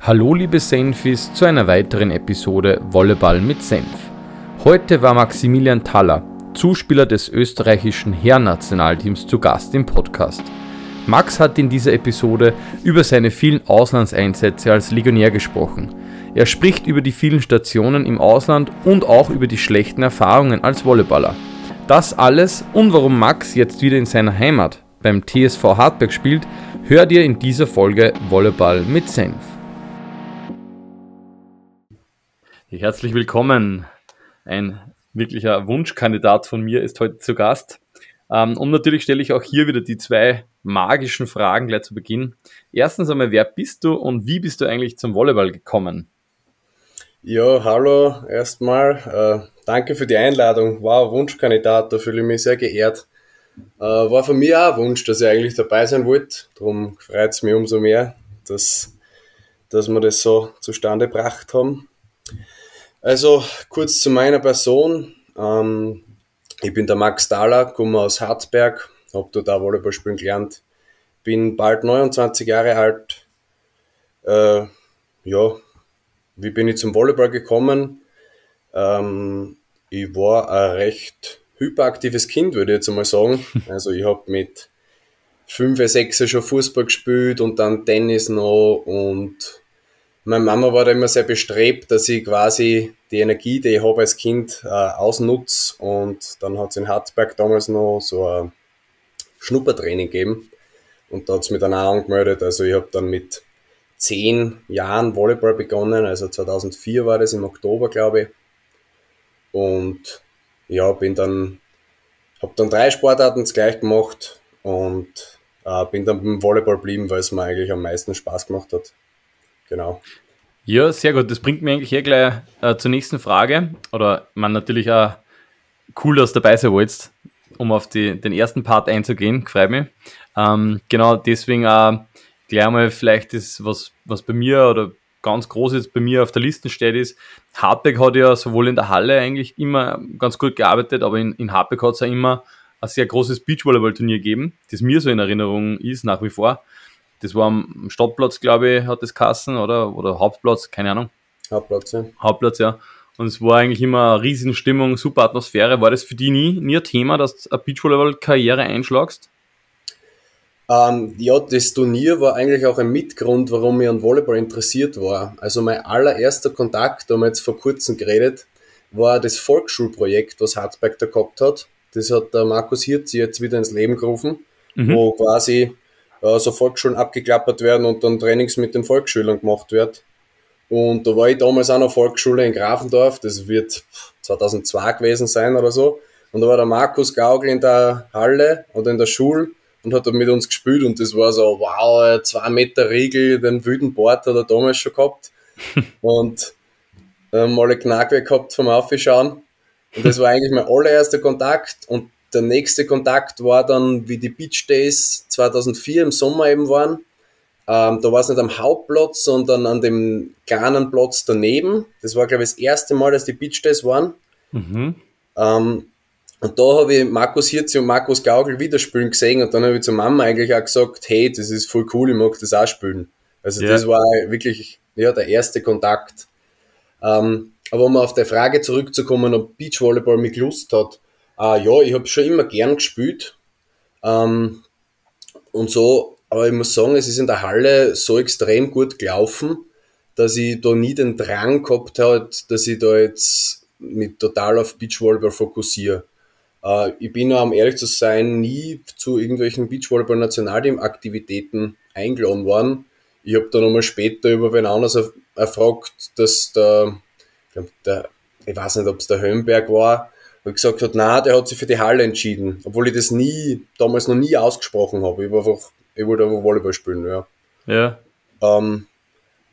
Hallo liebe Senfis zu einer weiteren Episode Volleyball mit Senf. Heute war Maximilian Thaller, Zuspieler des österreichischen Herrennationalteams, zu Gast im Podcast. Max hat in dieser Episode über seine vielen Auslandseinsätze als Legionär gesprochen. Er spricht über die vielen Stationen im Ausland und auch über die schlechten Erfahrungen als Volleyballer. Das alles und warum Max jetzt wieder in seiner Heimat beim TSV Hartberg spielt, hört ihr in dieser Folge Volleyball mit Senf. Herzlich willkommen. Ein wirklicher Wunschkandidat von mir ist heute zu Gast. Ähm, und natürlich stelle ich auch hier wieder die zwei magischen Fragen gleich zu Beginn. Erstens einmal, wer bist du und wie bist du eigentlich zum Volleyball gekommen? Ja, hallo erstmal. Äh, danke für die Einladung. Wow, Wunschkandidat, da fühle ich mich sehr geehrt. Äh, war von mir auch ein Wunsch, dass ich eigentlich dabei sein wollte. Darum freut es mich umso mehr, dass, dass wir das so zustande gebracht haben. Also kurz zu meiner Person. Ähm, ich bin der Max Dahler, komme aus Harzberg, habe dort auch Volleyball spielen gelernt. Bin bald 29 Jahre alt. Äh, ja, wie bin ich zum Volleyball gekommen? Ähm, ich war ein recht hyperaktives Kind, würde ich jetzt einmal sagen. Also ich habe mit 5, 6 schon Fußball gespielt und dann Tennis noch und meine Mama war da immer sehr bestrebt, dass ich quasi die Energie, die ich habe als Kind, äh, ausnutze. Und dann hat es in Harzberg damals noch so ein Schnuppertraining gegeben. Und da hat es mich dann auch angemeldet. Also ich habe dann mit zehn Jahren Volleyball begonnen. Also 2004 war das im Oktober, glaube ich. Und ja, bin dann, habe dann drei Sportarten gleich gemacht und äh, bin dann beim Volleyball geblieben, weil es mir eigentlich am meisten Spaß gemacht hat. Genau. Ja, sehr gut. Das bringt mich eigentlich hier gleich äh, zur nächsten Frage. Oder man natürlich auch cool, dass du dabei sein wolltest, um auf die, den ersten Part einzugehen. Freut mich. Ähm, genau, deswegen auch gleich mal vielleicht das, was, was bei mir oder ganz groß jetzt bei mir auf der Liste steht, ist, Hartberg hat ja sowohl in der Halle eigentlich immer ganz gut gearbeitet, aber in, in Hartberg hat es ja immer ein sehr großes Beachvolleyball-Turnier gegeben, das mir so in Erinnerung ist, nach wie vor. Das war am Stadtplatz, glaube ich, hat das Kassen, oder? Oder Hauptplatz, keine Ahnung. Hauptplatz, ja. Hauptplatz, ja. Und es war eigentlich immer eine riesen Stimmung, super Atmosphäre. War das für dich nie, nie ein Thema, dass du eine Beachvolleyball-Karriere einschlagst? Ähm, ja, das Turnier war eigentlich auch ein Mitgrund, warum ich an Volleyball interessiert war. Also mein allererster Kontakt, da haben wir jetzt vor kurzem geredet, war das Volksschulprojekt, was Hartberg da gehabt hat. Das hat der Markus Hirzi jetzt wieder ins Leben gerufen, mhm. wo quasi äh, so Volksschulen abgeklappert werden und dann Trainings mit den Volksschülern gemacht wird. Und da war ich damals auch noch Volksschule in Grafendorf, das wird 2002 gewesen sein oder so. Und da war der Markus Gaugel in der Halle oder in der Schule und hat mit uns gespielt und das war so, wow, zwei Meter Riegel, den wüden Bord hat er damals schon gehabt. und ähm, mal eine Knack gehabt vom Aufschauen. Und das war eigentlich mein allererster Kontakt und der nächste Kontakt war dann, wie die Beach Days 2004 im Sommer eben waren. Ähm, da war es nicht am Hauptplatz, sondern an dem kleinen Platz daneben. Das war, glaube ich, das erste Mal, dass die Beach Days waren. Mhm. Ähm, und da habe ich Markus Hirzi und Markus Gaugel wieder spielen gesehen und dann habe ich zur Mama eigentlich auch gesagt, hey, das ist voll cool, ich mag das auch spielen. Also yeah. das war wirklich ja, der erste Kontakt. Ähm, aber um auf die Frage zurückzukommen, ob Beachvolleyball mich Lust hat, äh, ja, ich habe schon immer gern gespielt. Ähm, und so, aber ich muss sagen, es ist in der Halle so extrem gut gelaufen, dass ich da nie den Drang gehabt habe, dass ich da jetzt mit total auf Beachvolleyball fokussiere. Äh, ich bin, um ehrlich zu sein, nie zu irgendwelchen Beachvolleyball-Nationalteam-Aktivitäten eingeladen worden. Ich habe dann nochmal später über wen anders erfragt, dass der, der ich weiß nicht, ob es der Höhenberg war, weil gesagt hat, na, der hat sich für die Halle entschieden, obwohl ich das nie, damals noch nie ausgesprochen habe. Ich, war einfach, ich wollte einfach Volleyball spielen, ja. Ja. Ähm,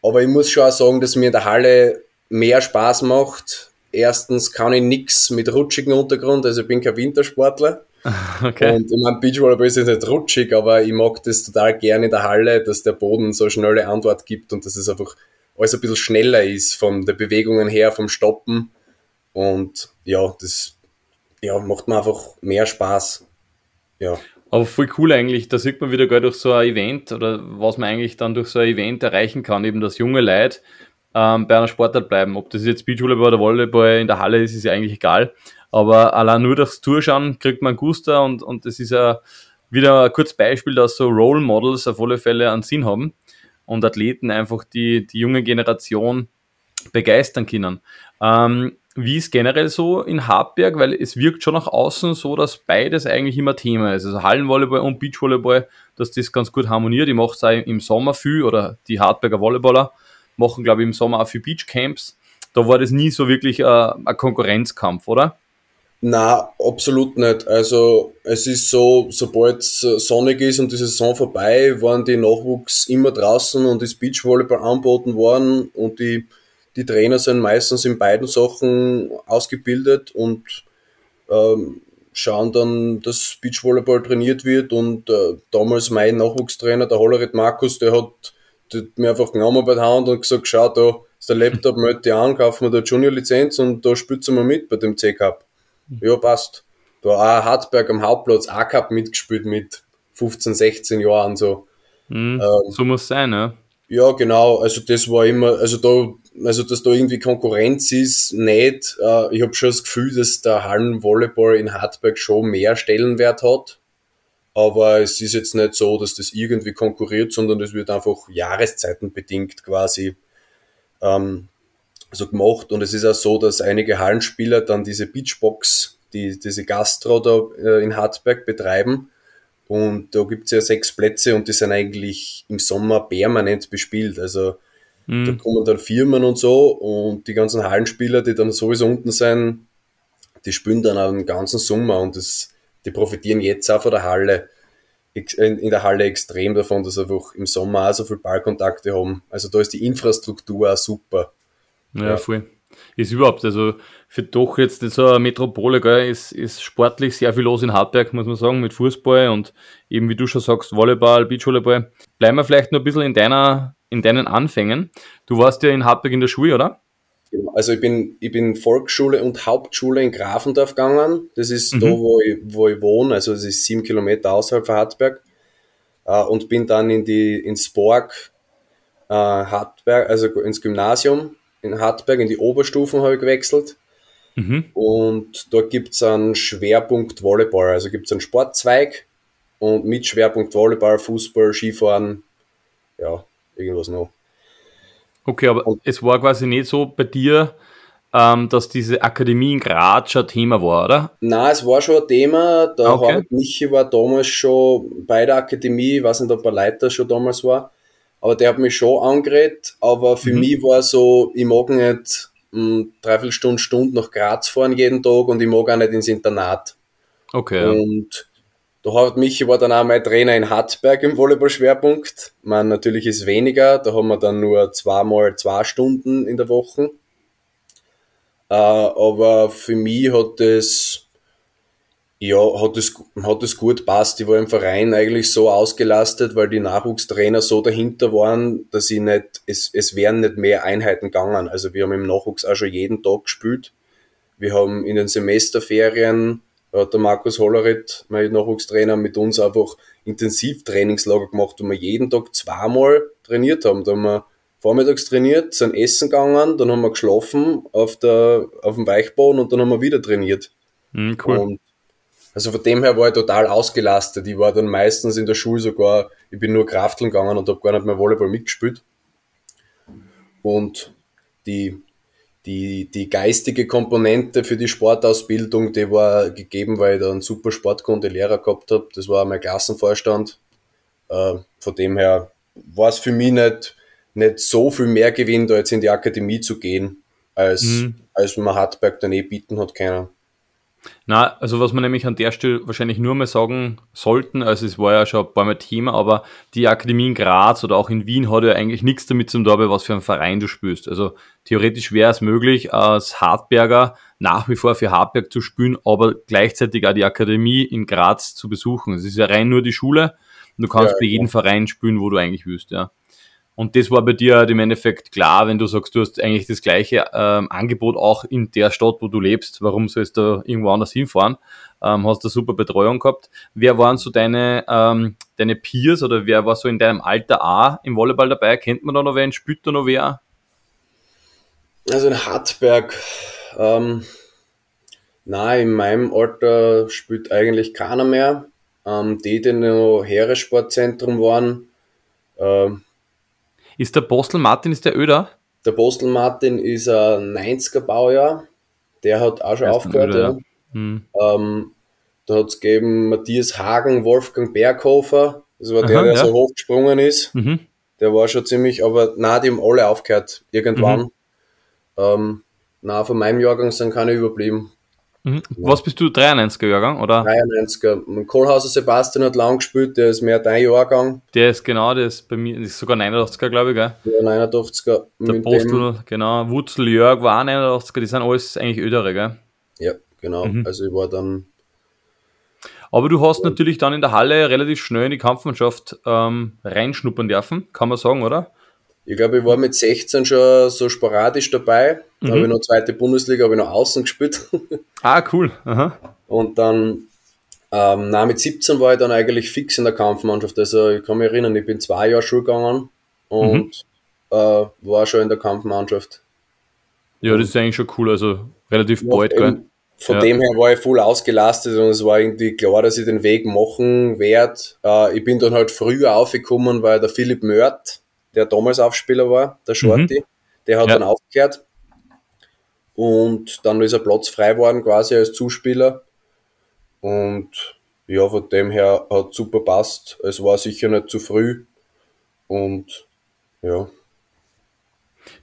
aber ich muss schon auch sagen, dass mir in der Halle mehr Spaß macht. Erstens kann ich nichts mit rutschigem Untergrund, also ich bin kein Wintersportler. Okay. Und ich meine, Beachvolleyball ist nicht rutschig, aber ich mag das total gerne in der Halle, dass der Boden so schnelle Antwort gibt und dass es einfach alles ein bisschen schneller ist von der Bewegungen her, vom Stoppen. Und ja, das ja, macht mir einfach mehr Spaß. Ja. Aber voll cool eigentlich, da sieht man wieder gar durch so ein Event oder was man eigentlich dann durch so ein Event erreichen kann, eben dass junge Leute ähm, bei einer Sportart bleiben. Ob das jetzt Beachvolleyball oder Volleyball in der Halle ist, ist ja eigentlich egal. Aber allein nur durchs Tourschauen kriegt man Guster und, und das ist ja wieder ein kurzes Beispiel, dass so Role Models auf alle Fälle einen Sinn haben und Athleten einfach die, die junge Generation begeistern können. Ähm, wie ist generell so in Hartberg? Weil es wirkt schon nach außen so, dass beides eigentlich immer Thema ist. Also Hallenvolleyball und Beachvolleyball, dass das ganz gut harmoniert. Ich mache es auch im Sommer viel oder die Hartberger Volleyballer machen, glaube ich, im Sommer auch viel Beachcamps. Da war das nie so wirklich äh, ein Konkurrenzkampf, oder? Na, absolut nicht. Also es ist so, sobald es sonnig ist und die Saison vorbei, waren die Nachwuchs immer draußen und ist Beachvolleyball anboten worden und die die Trainer sind meistens in beiden Sachen ausgebildet und ähm, schauen dann, dass Beachvolleyball trainiert wird. Und äh, damals mein Nachwuchstrainer, der Hollerit Markus, der hat, der hat mir einfach genommen bei der Hand und gesagt, schau, da ist der Laptop, melde dich an, kaufen wir da Junior-Lizenz und da du mal mit bei dem C-Cup. Ja, passt. Da auch Hartberg am Hauptplatz A-Cup mitgespielt mit 15, 16 Jahren so. Mhm, ähm, so muss sein, ja. Ja, genau. Also das war immer, also da also dass da irgendwie Konkurrenz ist, nicht. Äh, ich habe schon das Gefühl, dass der Hallenvolleyball in Hartberg schon mehr Stellenwert hat. Aber es ist jetzt nicht so, dass das irgendwie konkurriert, sondern es wird einfach jahreszeitenbedingt quasi ähm, so gemacht. Und es ist auch so, dass einige Hallenspieler dann diese Beachbox, die, diese Gastro da äh, in Hartberg betreiben. Und da gibt's ja sechs Plätze und die sind eigentlich im Sommer permanent bespielt. Also Mhm. Da kommen dann Firmen und so und die ganzen Hallenspieler, die dann sowieso unten sind, die spielen dann auch den ganzen Sommer und das, die profitieren jetzt auch von der Halle, in der Halle extrem davon, dass sie einfach im Sommer auch so viel Ballkontakte haben. Also da ist die Infrastruktur auch super. Ja, ja. voll. Ist überhaupt, also für doch jetzt so eine Metropole, gell, ist, ist sportlich sehr viel los in Hartberg, muss man sagen, mit Fußball und eben wie du schon sagst, Volleyball, Beachvolleyball. Bleiben wir vielleicht noch ein bisschen in deiner in deinen Anfängen. Du warst ja in Hartberg in der Schule, oder? Genau. Also ich bin, ich bin Volksschule und Hauptschule in Grafendorf gegangen. Das ist mhm. da, wo ich, wo ich wohne, also das ist sieben Kilometer außerhalb von Hartberg. Äh, und bin dann in die, ins Borg, äh, Hartberg, also ins Gymnasium in Hartberg, in die Oberstufen habe ich gewechselt. Mhm. Und da gibt es einen Schwerpunkt Volleyball. Also gibt es einen Sportzweig und mit Schwerpunkt Volleyball, Fußball, Skifahren, ja, irgendwas noch. Okay, aber und, es war quasi nicht so bei dir, ähm, dass diese Akademie in Graz schon Thema war, oder? Nein, es war schon ein Thema. Der okay. Harald Michi war damals schon bei der Akademie, ich weiß nicht, ob er Leiter schon damals war, aber der hat mich schon angeredet. Aber für mhm. mich war so, ich mag nicht um, dreiviertel Stunden, Stunde nach Graz fahren jeden Tag und ich mag auch nicht ins Internat. Okay. Und da hat Michi war dann auch mein Trainer in Hartberg im Volleyball-Schwerpunkt. Man natürlich ist weniger, da haben wir dann nur zweimal zwei Stunden in der Woche. Äh, aber für mich hat es, ja, hat es, hat es gut passt. Ich war im Verein eigentlich so ausgelastet, weil die Nachwuchstrainer so dahinter waren, dass ich nicht, es, es wären nicht mehr Einheiten gegangen. Also wir haben im Nachwuchs auch schon jeden Tag gespielt. Wir haben in den Semesterferien der Markus Hollerit, mein Nachwuchstrainer, mit uns einfach Intensivtrainingslager gemacht, wo wir jeden Tag zweimal trainiert haben. Da haben wir vormittags trainiert, sind essen gegangen, dann haben wir geschlafen auf, der, auf dem Weichboden und dann haben wir wieder trainiert. Mhm, cool. Und also von dem her war ich total ausgelastet. Ich war dann meistens in der Schule sogar, ich bin nur Krafteln gegangen und habe gar nicht mehr Volleyball mitgespielt. Und die die, die geistige Komponente für die Sportausbildung, die war gegeben, weil ich da einen super Sportkunde-Lehrer gehabt habe. Das war mein Klassenvorstand. Äh, von dem her war es für mich nicht, nicht so viel mehr Gewinn, da jetzt in die Akademie zu gehen, als, mhm. als man Hartberg dann eh bieten hat können. Na, also was man nämlich an der Stelle wahrscheinlich nur mal sagen sollten, also es war ja schon ein paar Mal Thema, aber die Akademie in Graz oder auch in Wien hat ja eigentlich nichts damit zu tun, was für einen Verein du spielst. Also theoretisch wäre es möglich, als Hartberger nach wie vor für Hartberg zu spielen, aber gleichzeitig auch die Akademie in Graz zu besuchen. Es ist ja rein nur die Schule und du kannst ja, bei jedem Verein spielen, wo du eigentlich willst, ja. Und das war bei dir halt im Endeffekt klar, wenn du sagst, du hast eigentlich das gleiche ähm, Angebot auch in der Stadt, wo du lebst. Warum sollst du irgendwo anders hinfahren? Ähm, hast du super Betreuung gehabt. Wer waren so deine, ähm, deine Peers oder wer war so in deinem Alter A im Volleyball dabei? Kennt man da noch wen? Spielt da noch wer? Also in Hartberg, ähm, na, in meinem Alter spielt eigentlich keiner mehr. Ähm, die, die noch Heeressportzentrum waren, ähm, ist der Postel Martin, ist der Öder? Der Postel Martin ist ein 90er Baujahr. Der hat auch schon aufgehört. Öder, ja. Hm. Ähm, da hat es gegeben Matthias Hagen, Wolfgang Berghofer. Das war Aha, der, der ja. so hochgesprungen ist. Mhm. Der war schon ziemlich, aber na, die haben alle aufgehört. Irgendwann. Mhm. Ähm, na, von meinem Jahrgang sind keine überblieben. Mhm. Was bist du, 93er Jahrgang, oder? 93er. Kohlhauser Sebastian hat lang gespielt, der ist mehr dein Jahrgang. Der ist genau, der ist bei mir, ist sogar 89er, glaube ich, gell? Ja, 89er. Der Postel, genau. Wutzel Jörg war auch 89er, die sind alles eigentlich Ödere, gell? Ja, genau. Mhm. Also ich war dann. Aber du hast natürlich dann in der Halle relativ schnell in die Kampfmannschaft ähm, reinschnuppern dürfen, kann man sagen, oder? Ich glaube, ich war mit 16 schon so sporadisch dabei. Da mhm. habe ich noch zweite Bundesliga, habe ich noch außen gespielt. Ah, cool. Aha. Und dann, ähm, na, mit 17 war ich dann eigentlich fix in der Kampfmannschaft. Also ich kann mich erinnern, ich bin zwei Jahre Schule gegangen und mhm. äh, war schon in der Kampfmannschaft. Ja, das ist eigentlich schon cool, also relativ ja, bald, gell? Von ja. dem her war ich voll ausgelastet und es war irgendwie klar, dass ich den Weg machen werde. Äh, ich bin dann halt früher aufgekommen, weil der Philipp Mört, der damals Aufspieler war, der Shorty, mhm. der hat ja. dann aufgehört. Und dann ist er Platz frei geworden, quasi als Zuspieler. Und ja, von dem her hat super passt. Es war sicher nicht zu früh. Und ja.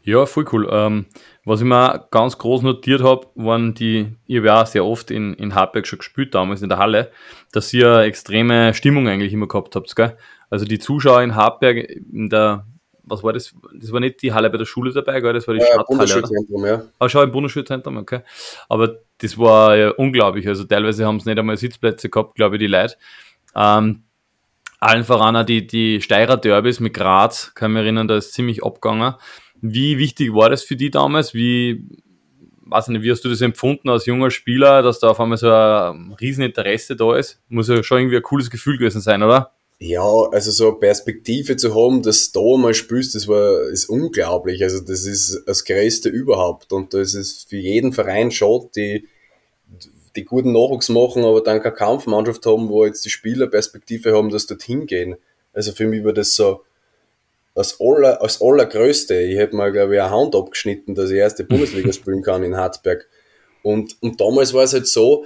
Ja, voll cool. Ähm, was ich mir ganz groß notiert habe, waren die, ich habe ja auch sehr oft in, in Hartberg schon gespielt, damals in der Halle, dass ihr eine extreme Stimmung eigentlich immer gehabt habt. Gell? Also die Zuschauer in Hartberg in der was war das? Das war nicht die Halle bei der Schule dabei, gell? das war die ja, Stadthalle. Bundesschulzentrum, ja. Ah, schau, im Bundesschulzentrum, okay. Aber das war ja unglaublich. Also teilweise haben es nicht einmal Sitzplätze gehabt, glaube ich, die Leute. Ähm, allen voran auch die, die Steirer Derbys mit Graz, kann ich mich erinnern, da ist ziemlich abgegangen. Wie wichtig war das für die damals? Wie, weiß nicht, wie hast du das empfunden als junger Spieler, dass da auf einmal so ein Rieseninteresse da ist? Muss ja schon irgendwie ein cooles Gefühl gewesen sein, oder? Ja, also so eine Perspektive zu haben, dass du da mal spielst, das war, ist unglaublich. Also das ist das Größte überhaupt. Und das ist für jeden Verein schon, die, die guten Nachwuchs machen, aber dann keine Kampfmannschaft haben, wo jetzt die Spieler Perspektive haben, dass dorthin gehen. Also für mich war das so das, aller, das Allergrößte. Ich hätte mal, glaube ich, eine Hand abgeschnitten, dass ich erste Bundesliga spielen kann in Hartberg. Und, und damals war es halt so,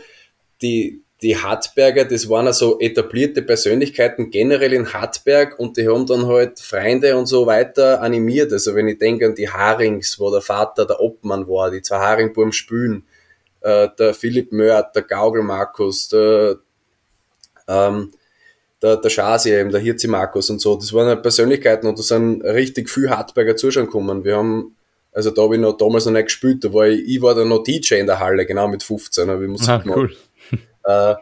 die, die Hartberger, das waren also etablierte Persönlichkeiten generell in Hartberg und die haben dann halt Freunde und so weiter animiert. Also wenn ich denke an die Harings, wo der Vater der Obmann war, die zwei Haringburm Spülen, äh, der Philipp Mört, der Gaugel Markus, der, ähm, der, der Schasi eben, der Hirzi Markus und so, das waren halt Persönlichkeiten und da sind richtig viel Hartberger Zuschauer gekommen. Wir haben, also da habe ich noch damals noch nicht gespielt, da war ich, ich war dann noch DJ in der Halle, genau mit 15, habe ich Musik ah, gemacht. Cool. Äh,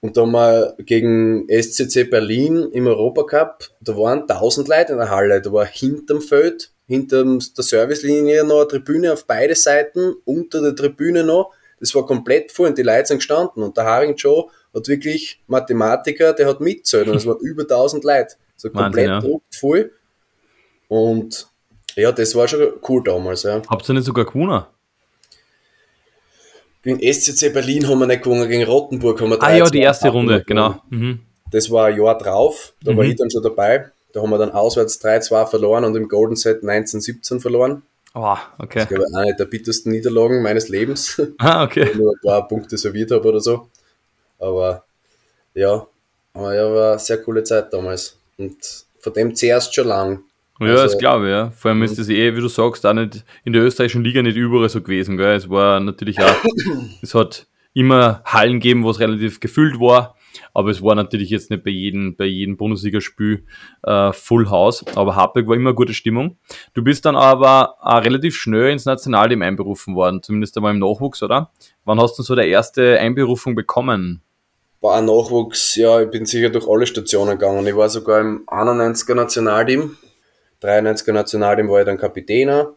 und da wir gegen SCC Berlin im Europacup, da waren 1000 Leute in der Halle, da war hinterm Feld, hinter der Servicelinie noch eine Tribüne auf beide Seiten, unter der Tribüne noch, das war komplett voll und die Leute sind gestanden und der Haring Joe hat wirklich Mathematiker, der hat mitzählt und es waren über 1000 Leute, so komplett Wahnsinn, ja. voll und ja, das war schon cool damals. Ja. Habt ihr nicht sogar gewonnen? Gegen SCC Berlin haben wir nicht gewonnen, gegen Rottenburg haben wir Ah ja, die erste Runde, genau. Mhm. Das war ein Jahr drauf, da mhm. war ich dann schon dabei. Da haben wir dann auswärts 3-2 verloren und im Golden Set 19-17 verloren. Oh, okay. Das ich, eine der bittersten Niederlagen meines Lebens. Ah, okay. Wenn ich nur ein paar Punkte serviert habe oder so. Aber ja, aber ja, war eine sehr coole Zeit damals. Und von dem zuerst schon lang. Ja, also, das glaube ich, ja. Vor allem ist das eh, wie du sagst, auch nicht in der österreichischen Liga nicht überall so gewesen. Gell? Es war natürlich auch, es hat immer Hallen gegeben, wo es relativ gefüllt war, aber es war natürlich jetzt nicht bei jedem, bei jedem Bundesligaspiel äh, Full House. Aber Hartberg war immer eine gute Stimmung. Du bist dann aber auch relativ schnell ins Nationalteam einberufen worden, zumindest einmal im Nachwuchs, oder? Wann hast du so der erste Einberufung bekommen? War ein Nachwuchs, ja, ich bin sicher durch alle Stationen gegangen. Ich war sogar im 91er Nationalteam 93er Nationalteam war ich dann Kapitäner.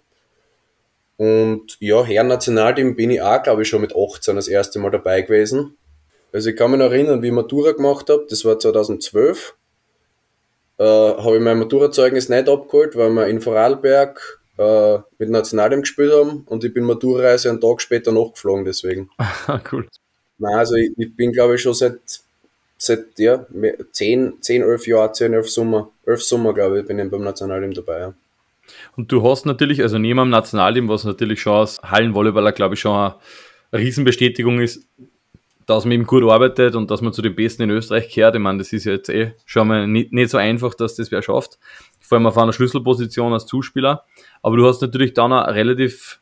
Und ja, Herren Nationalteam bin ich auch, glaube ich, schon mit 18 das erste Mal dabei gewesen. Also ich kann mich noch erinnern, wie ich Matura gemacht habe, das war 2012. Äh, habe ich mein Maturazeugnis nicht abgeholt, weil wir in Vorarlberg äh, mit Nationalteam gespielt haben und ich bin Maturareise einen Tag später nachgeflogen, deswegen. cool. Nein, also ich, ich bin glaube ich schon seit, seit ja, 10, 10, 11 Jahren, 10, 11 Sommer, 11 Sommer glaube ich, bin ich beim Nationalteam dabei. Ja. Und du hast natürlich, also neben dem Nationalteam, was natürlich schon als Hallenvolleyballer, glaube ich, schon eine Riesenbestätigung ist, dass man eben gut arbeitet und dass man zu den Besten in Österreich kehrt. Ich meine, das ist ja jetzt eh schon mal nicht, nicht so einfach, dass das wer schafft. Vor allem auf einer Schlüsselposition als Zuspieler. Aber du hast natürlich dann auch relativ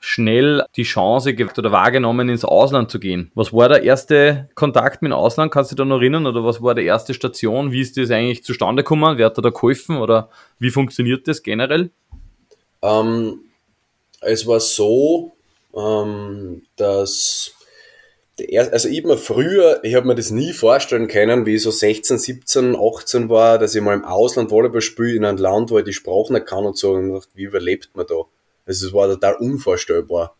schnell die Chance oder wahrgenommen, ins Ausland zu gehen. Was war der erste Kontakt mit dem Ausland? Kannst du dich da noch erinnern? Oder was war die erste Station? Wie ist das eigentlich zustande gekommen? Wer hat da geholfen? Oder wie funktioniert das generell? Ähm, es war so, ähm, dass also ich mir früher, ich habe mir das nie vorstellen können, wie ich so 16, 17, 18 war, dass ich mal im Ausland Volleyball spiele in einem Land, wo ich die Sprache nicht kann und so und dachte, wie überlebt man da? Also es war total unvorstellbar.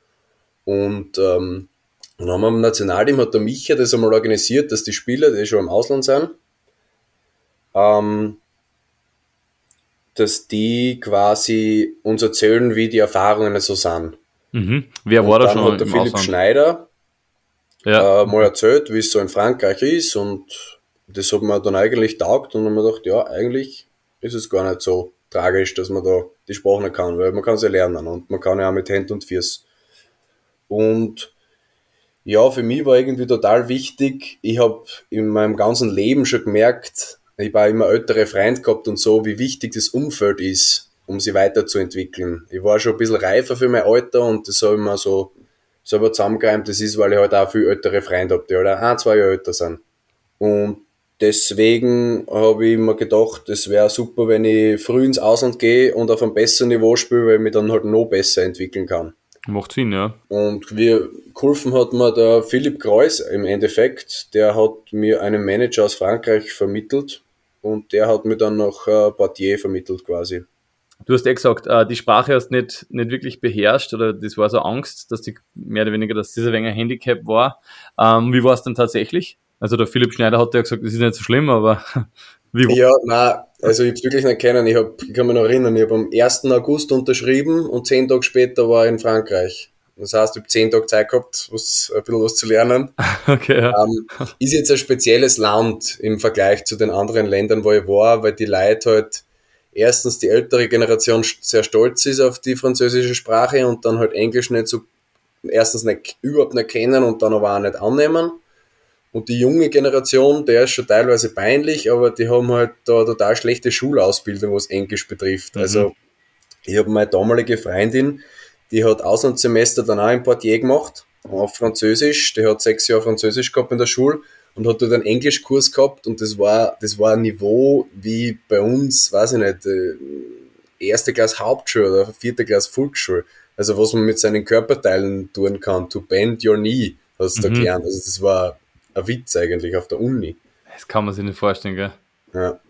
Und ähm, dann haben wir im Nationalteam, hat der Micha das einmal organisiert, dass die Spieler, die schon im Ausland sind, ähm, dass die quasi uns erzählen, wie die Erfahrungen so sind. Mhm. Wer war da schon? Hat der Philipp Ausland? Schneider, ja. äh, mal erzählt, wie es so in Frankreich ist und das hat mir dann eigentlich taugt und dann haben wir gedacht, ja, eigentlich ist es gar nicht so tragisch, dass man da die Sprache nicht kann, weil man kann sie lernen und man kann ja auch mit Hand und Füß. Und ja, für mich war irgendwie total wichtig, ich habe in meinem ganzen Leben schon gemerkt, ich war immer ältere Freund gehabt und so, wie wichtig das Umfeld ist, um sie weiterzuentwickeln. Ich war schon ein bisschen reifer für mein Alter und das habe ich mir so selber zusammengereimt, das ist, weil ich halt auch viel ältere Freunde habe, die halt ein, zwei Jahre älter sind. Und deswegen habe ich mir gedacht, es wäre super, wenn ich früh ins Ausland gehe und auf einem besseren Niveau spiele, weil ich mich dann halt noch besser entwickeln kann. Macht Sinn, ja. Und wie geholfen hat mir der Philipp Kreuz im Endeffekt, der hat mir einen Manager aus Frankreich vermittelt und der hat mir dann noch äh, vermittelt quasi. Du hast ja gesagt, äh, die Sprache hast nicht, nicht wirklich beherrscht oder das war so Angst, dass die mehr oder weniger, dass dieser ein Handicap war. Ähm, wie war es denn tatsächlich? Also der Philipp Schneider hat ja gesagt, das ist nicht so schlimm, aber wie war Ja, nein, also ich habe es wirklich nicht kennen. Ich, hab, ich kann mich noch erinnern, ich habe am 1. August unterschrieben und zehn Tage später war ich in Frankreich. Das heißt, ich habe zehn Tage Zeit gehabt, was, ein bisschen was zu lernen. Okay, ja. ähm, ist jetzt ein spezielles Land im Vergleich zu den anderen Ländern, wo ich war, weil die Leute halt erstens die ältere Generation sehr stolz ist auf die französische Sprache und dann halt Englisch nicht so, erstens nicht, überhaupt nicht kennen und dann aber auch nicht annehmen. Und die junge Generation, der ist schon teilweise peinlich, aber die haben halt da total schlechte Schulausbildung, was Englisch betrifft. Mhm. Also, ich habe meine damalige Freundin, die hat Auslandssemester dann auch in Portier gemacht, auf Französisch. Die hat sechs Jahre Französisch gehabt in der Schule und hat dort einen Englischkurs gehabt und das war, das war ein Niveau wie bei uns, weiß ich nicht, äh, erste Klasse Hauptschule oder vierte Klasse Volksschule. Also was man mit seinen Körperteilen tun kann, to bend your knee, hast du mhm. da gelernt. Also das war ein Witz eigentlich auf der Uni. Das kann man sich nicht vorstellen, gell? Ja.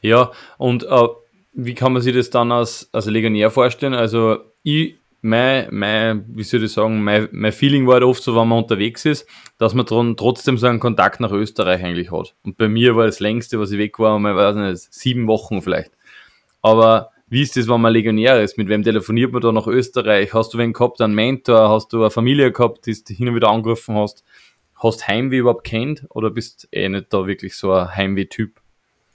Ja, und äh, wie kann man sich das dann als, als Legionär vorstellen? Also ich mein, mein, wie soll ich sagen, mein, mein Feeling war halt oft so, wenn man unterwegs ist, dass man dann trotzdem so einen Kontakt nach Österreich eigentlich hat. Und bei mir war das längste, was ich weg war, mal, weiß nicht, sieben Wochen vielleicht. Aber wie ist das, wenn man Legionär ist? Mit wem telefoniert man da nach Österreich? Hast du wen gehabt, einen Mentor? Hast du eine Familie gehabt, die du hin und wieder angerufen hast? Hast Heimweh überhaupt kennt? Oder bist du eh nicht da wirklich so ein Heimweh-Typ?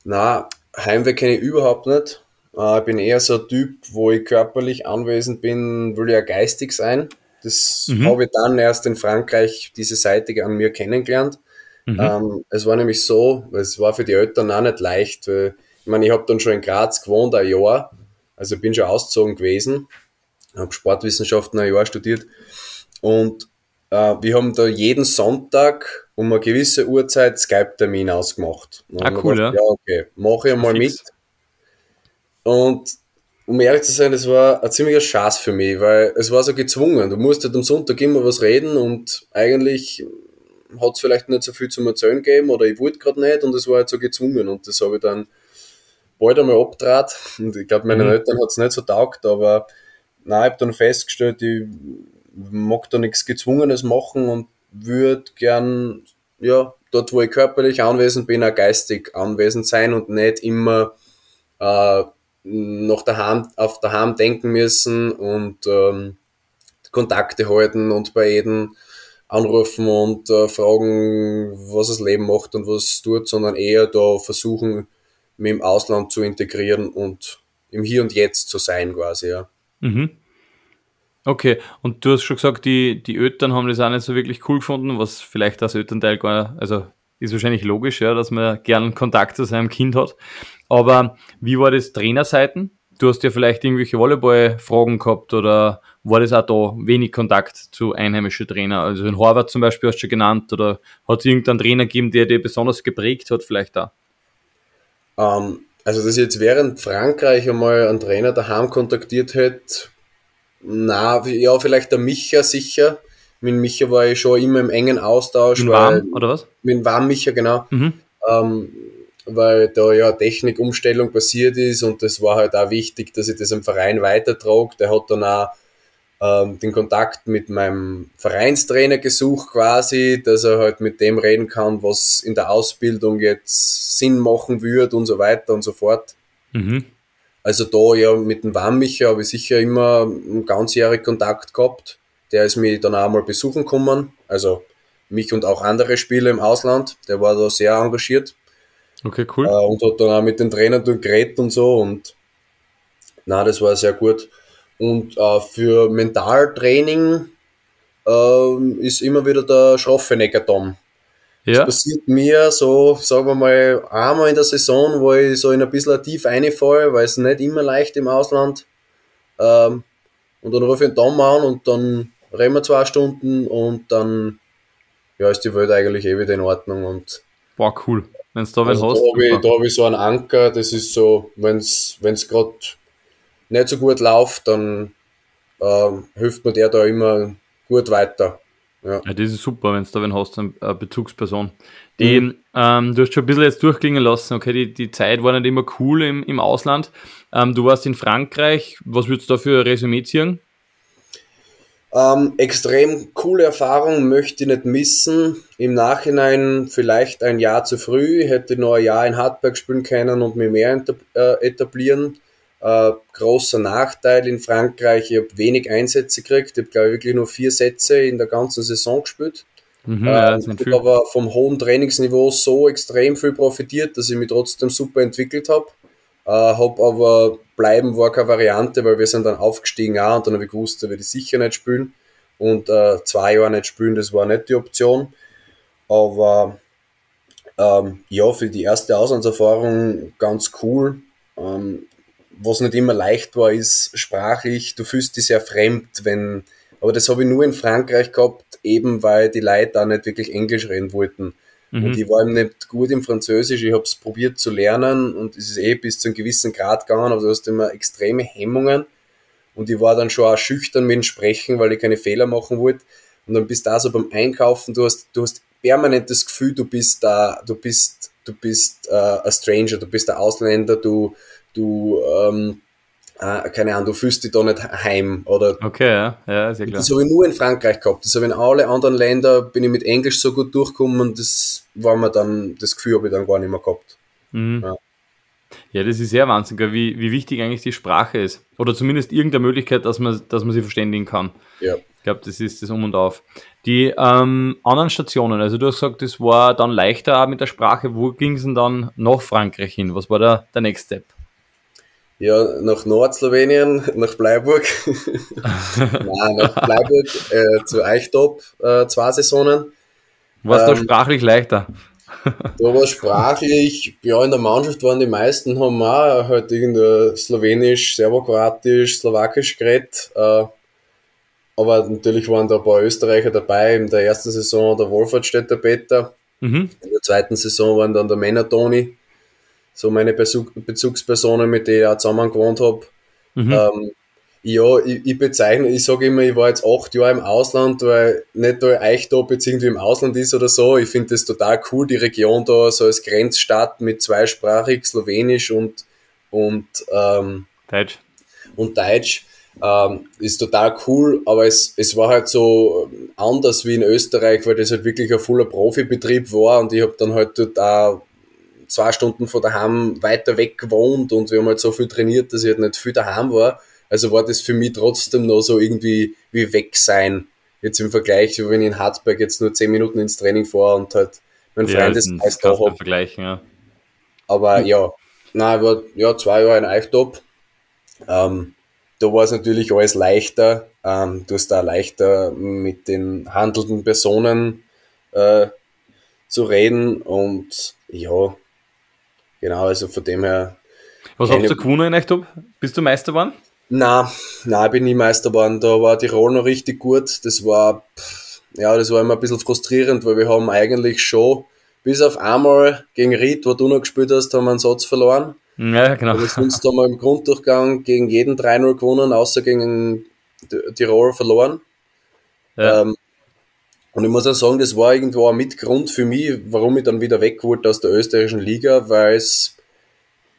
Na, Heimweh kenne ich überhaupt nicht. Äh, ich bin eher so ein Typ, wo ich körperlich anwesend bin, will ja geistig sein. Das mhm. habe ich dann erst in Frankreich diese Seite an mir kennengelernt. Mhm. Ähm, es war nämlich so, es war für die Eltern auch nicht leicht. Weil, ich meine, ich habe dann schon in Graz gewohnt, ein Jahr. Also bin schon ausgezogen gewesen. Habe Sportwissenschaften ein Jahr studiert. Und wir haben da jeden Sonntag um eine gewisse Uhrzeit Skype-Termin ausgemacht. ah, cool, gedacht, ja. ja. okay, mache ich mal mit. Und um ehrlich zu sein, das war ein ziemlicher Schatz für mich, weil es war so gezwungen. Du musst halt am Sonntag immer was reden und eigentlich hat es vielleicht nicht so viel zum Erzählen gegeben oder ich wollte gerade nicht und es war halt so gezwungen und das habe ich dann bald einmal abtrat. Und ich glaube, meinen mhm. Eltern hat es nicht so taugt, aber nein, ich habe dann festgestellt, ich mag da nichts Gezwungenes machen und würde gern, ja, dort, wo ich körperlich anwesend bin, auch geistig anwesend sein und nicht immer äh, noch daheim, auf daheim denken müssen und ähm, Kontakte halten und bei jedem anrufen und äh, fragen, was das Leben macht und was es tut, sondern eher da versuchen, mit dem Ausland zu integrieren und im Hier und Jetzt zu sein quasi, ja. Mhm. Okay, und du hast schon gesagt, die, die Eltern haben das auch nicht so wirklich cool gefunden, was vielleicht als Elternteil gar, also ist wahrscheinlich logisch, ja, dass man gern Kontakt zu seinem Kind hat. Aber wie war das Trainerseiten? Du hast ja vielleicht irgendwelche Volleyball-Fragen gehabt oder war das auch da wenig Kontakt zu einheimischen Trainern? Also in Harvard zum Beispiel hast du schon genannt oder hat es irgendeinen Trainer gegeben, der dir besonders geprägt hat, vielleicht auch? Um, ähm, also, dass ich jetzt während Frankreich einmal einen Trainer daheim kontaktiert hätte, na, ja, vielleicht der Micha sicher. Mit Micha war ich schon immer im engen Austausch. Mit Warm, oder was? Mit Warm Micha, genau. Mhm. Ähm, weil da ja Technikumstellung passiert ist und das war halt auch wichtig, dass ich das im Verein weitertrage. Der hat dann auch ähm, den Kontakt mit meinem Vereinstrainer gesucht quasi, dass er halt mit dem reden kann, was in der Ausbildung jetzt Sinn machen würde und so weiter und so fort. Mhm. Also da ja mit dem Warmmicher habe ich sicher immer einen ganzjährigen Kontakt gehabt. Der ist mich dann auch mal besuchen gekommen. Also mich und auch andere Spieler im Ausland. Der war da sehr engagiert. Okay, cool. Äh, und hat dann auch mit den Trainern geredet und so. Und na, das war sehr gut. Und äh, für Mentaltraining äh, ist immer wieder der Schroffenegger Tom. Ja. Das passiert mir so, sagen wir mal, einmal in der Saison, wo ich so in ein bisschen tief reinfalle, weil es nicht immer leicht im Ausland. Ähm, und dann rufe ich den Tom an und dann reden wir zwei Stunden und dann ja, ist die Welt eigentlich eh wieder in Ordnung. Und Boah, cool. Wenn du da also hast. Da habe ich, hab ich so einen Anker, das ist so, wenn es gerade nicht so gut läuft, dann ähm, hilft mir der da immer gut weiter. Ja. ja, das ist super, wenn du da wen hast, eine Bezugsperson. Die, mhm. ähm, du hast schon ein bisschen jetzt durchklingen lassen, okay, die, die Zeit war nicht immer cool im, im Ausland. Ähm, du warst in Frankreich, was würdest du da für ein Resümee ziehen? Ähm, extrem coole Erfahrung, möchte ich nicht missen. Im Nachhinein vielleicht ein Jahr zu früh, hätte noch ein Jahr in Hartberg spielen können und mich mehr etablieren. Äh, großer Nachteil in Frankreich, ich habe wenig Einsätze gekriegt, ich habe glaube ich wirklich nur vier Sätze in der ganzen Saison gespielt. Mhm, ja, ähm, ich habe aber vom hohen Trainingsniveau so extrem viel profitiert, dass ich mich trotzdem super entwickelt habe. Äh, habe aber bleiben war keine Variante, weil wir sind dann aufgestiegen auch und dann habe ich gewusst, da werde ich sicher nicht spielen. Und äh, zwei Jahre nicht spielen, das war nicht die Option. Aber ähm, ja, für die erste Auslandserfahrung ganz cool. Ähm, was nicht immer leicht war, ist sprachlich, du fühlst dich sehr fremd, wenn, aber das habe ich nur in Frankreich gehabt, eben weil die Leute da nicht wirklich Englisch reden wollten. Mhm. Und ich war eben nicht gut im Französisch, ich habe es probiert zu lernen und es ist eh bis zu einem gewissen Grad gegangen, aber du hast immer extreme Hemmungen. Und ich war dann schon auch schüchtern mit dem Sprechen, weil ich keine Fehler machen wollte. Und dann bist du da so beim Einkaufen, du hast, du hast permanent das Gefühl, du bist da, du bist, du bist äh, ein Stranger, du bist ein Ausländer, du, du, ähm, äh, keine Ahnung, du fühlst dich da nicht heim. Oder okay, ja, ja, sehr klar. Das habe ich nur in Frankreich gehabt. Das habe ich in alle anderen Ländern, bin ich mit Englisch so gut durchgekommen und das war mir dann, das Gefühl habe ich dann gar nicht mehr gehabt. Mhm. Ja. Ja, das ist sehr wahnsinnig, wie, wie wichtig eigentlich die Sprache ist. Oder zumindest irgendeine Möglichkeit, dass man, dass man sie verständigen kann. Ja. Ich glaube, das ist das Um und Auf. Die ähm, anderen Stationen, also du hast gesagt, das war dann leichter mit der Sprache. Wo ging es denn dann nach Frankreich hin? Was war der, der Next Step? Ja, nach Nordslowenien, nach Bleiburg. Nein, nach Bleiburg äh, zu Eichtop äh, zwei Saisonen. War es ähm, da sprachlich leichter? da war sprachlich, ja, in der Mannschaft waren die meisten, haben auch halt irgendwie Slowenisch, Serbokroatisch, Slowakisch geredet. Äh, aber natürlich waren da ein paar Österreicher dabei. In der ersten Saison der Wolfertstädter Peter. Mhm. In der zweiten Saison waren dann der Männer Toni so meine Bezug, Bezugspersonen, mit denen ich auch zusammen gewohnt habe. Mhm. Ähm, ja, ich, ich bezeichne, ich sage immer, ich war jetzt acht Jahre im Ausland, weil nicht weil Eichtop jetzt irgendwie im Ausland ist oder so. Ich finde das total cool, die Region da so als Grenzstadt mit zweisprachig, Slowenisch und, und, ähm, Deutsch. und Deutsch. Ähm, ist total cool, aber es, es war halt so anders wie in Österreich, weil das halt wirklich ein voller Profibetrieb war und ich habe dann halt dort auch zwei Stunden von daheim weiter weg gewohnt und wir haben halt so viel trainiert, dass ich halt nicht viel daheim war. Also war das für mich trotzdem noch so irgendwie wie weg sein. Jetzt im Vergleich, wenn ich in Hartberg jetzt nur zehn Minuten ins Training fahre und halt mein Ja, Freundeskreis da vergleichen, ja. Aber ja, nein, ich war ja zwei Jahre in Eichtop. Ähm, da war es natürlich alles leichter. Ähm, du hast da leichter mit den handelnden Personen äh, zu reden und ja, genau, also von dem her. Was hast du gewonnen in Echtop? Bist du Meister geworden? Na, na, ich bin nie Meister geworden. Da war Tirol noch richtig gut. Das war, ja, das war immer ein bisschen frustrierend, weil wir haben eigentlich schon, bis auf einmal gegen Ried, wo du noch gespielt hast, haben wir einen Satz verloren. Ja, genau. Aber sonst haben wir im Grunddurchgang gegen jeden 3-0 gewonnen, außer gegen Tirol verloren. Ja. Ähm, und ich muss auch sagen, das war irgendwo ein Mitgrund für mich, warum ich dann wieder weg wollte aus der österreichischen Liga, weil es,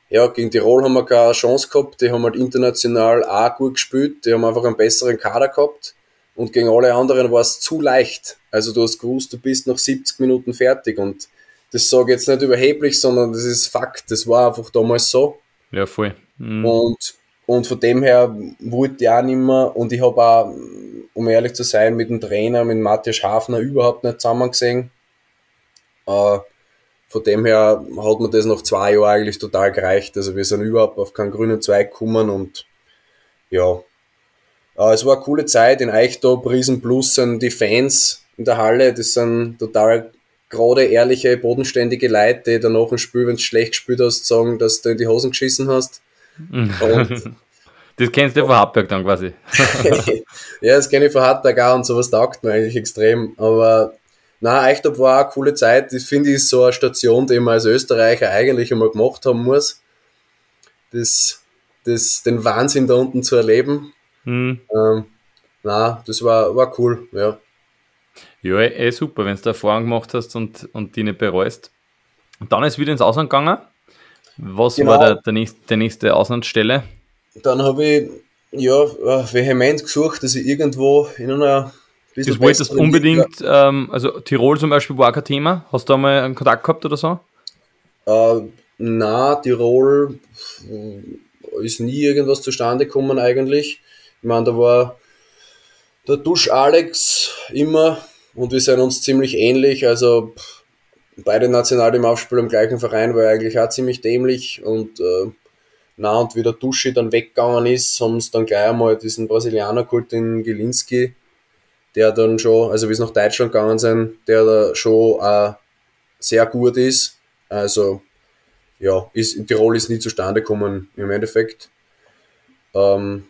ja, gegen Tirol haben wir keine Chance gehabt, die haben halt international auch gut gespielt, die haben einfach einen besseren Kader gehabt und gegen alle anderen war es zu leicht. Also du hast gewusst, du bist nach 70 Minuten fertig und das sage ich jetzt nicht überheblich, sondern das ist Fakt, das war einfach damals so. Ja, voll. Mhm. Und, und von dem her wollte ich auch nicht mehr. Und ich habe auch, um ehrlich zu sein, mit dem Trainer, mit Matthias Hafner überhaupt nicht zusammen gesehen. Äh, von dem her hat mir das nach zwei Jahren eigentlich total gereicht. Also wir sind überhaupt auf keinen grünen Zweig gekommen und ja. Äh, es war eine coole Zeit in Eichtop, Riesenplus sind die Fans in der Halle, das sind total gerade ehrliche, bodenständige Leute, die danach im Spiel, wenn du schlecht gespielt hast, sagen, dass du in die Hosen geschissen hast. Und das kennst du von Hartberg dann quasi. ja, das kenne ich von Hartberg auch und sowas taugt mir eigentlich extrem. Aber na, Eichtop war eine coole Zeit. Das finde ich ist so eine Station, die man als Österreicher eigentlich einmal gemacht haben muss. Das, das, den Wahnsinn da unten zu erleben. Mhm. Ähm, na, das war, war cool, ja. Ja, eh super, wenn du da Erfahrung gemacht hast und, und die nicht bereust. Und dann ist wieder ins Ausland gegangen. Was Genau. war der, der, nächste, der nächste Auslandsstelle? Dann habe ich ja äh, vehement gesucht, dass ich irgendwo in einer bisschen Das wolltest du unbedingt, ähm, also Tirol zum Beispiel war kein Thema. Hast du da mal einen Kontakt gehabt oder so? Äh, na, Tirol ist nie irgendwas zustande gekommen eigentlich. Ich meine, da war der Dusch Alex immer und wir sind uns ziemlich ähnlich. Also beide national im Aufspiel im gleichen Verein war eigentlich auch ziemlich dämlich und äh, na, und wie der Duschi dann weggegangen ist, haben sie dann gleich einmal diesen Brasilianer geholt, den Gilinski, der dann schon, also wie sie nach Deutschland gegangen sind, der da schon äh, sehr gut ist. Also ja, ist, in Tirol ist nie zustande gekommen im Endeffekt. Ähm,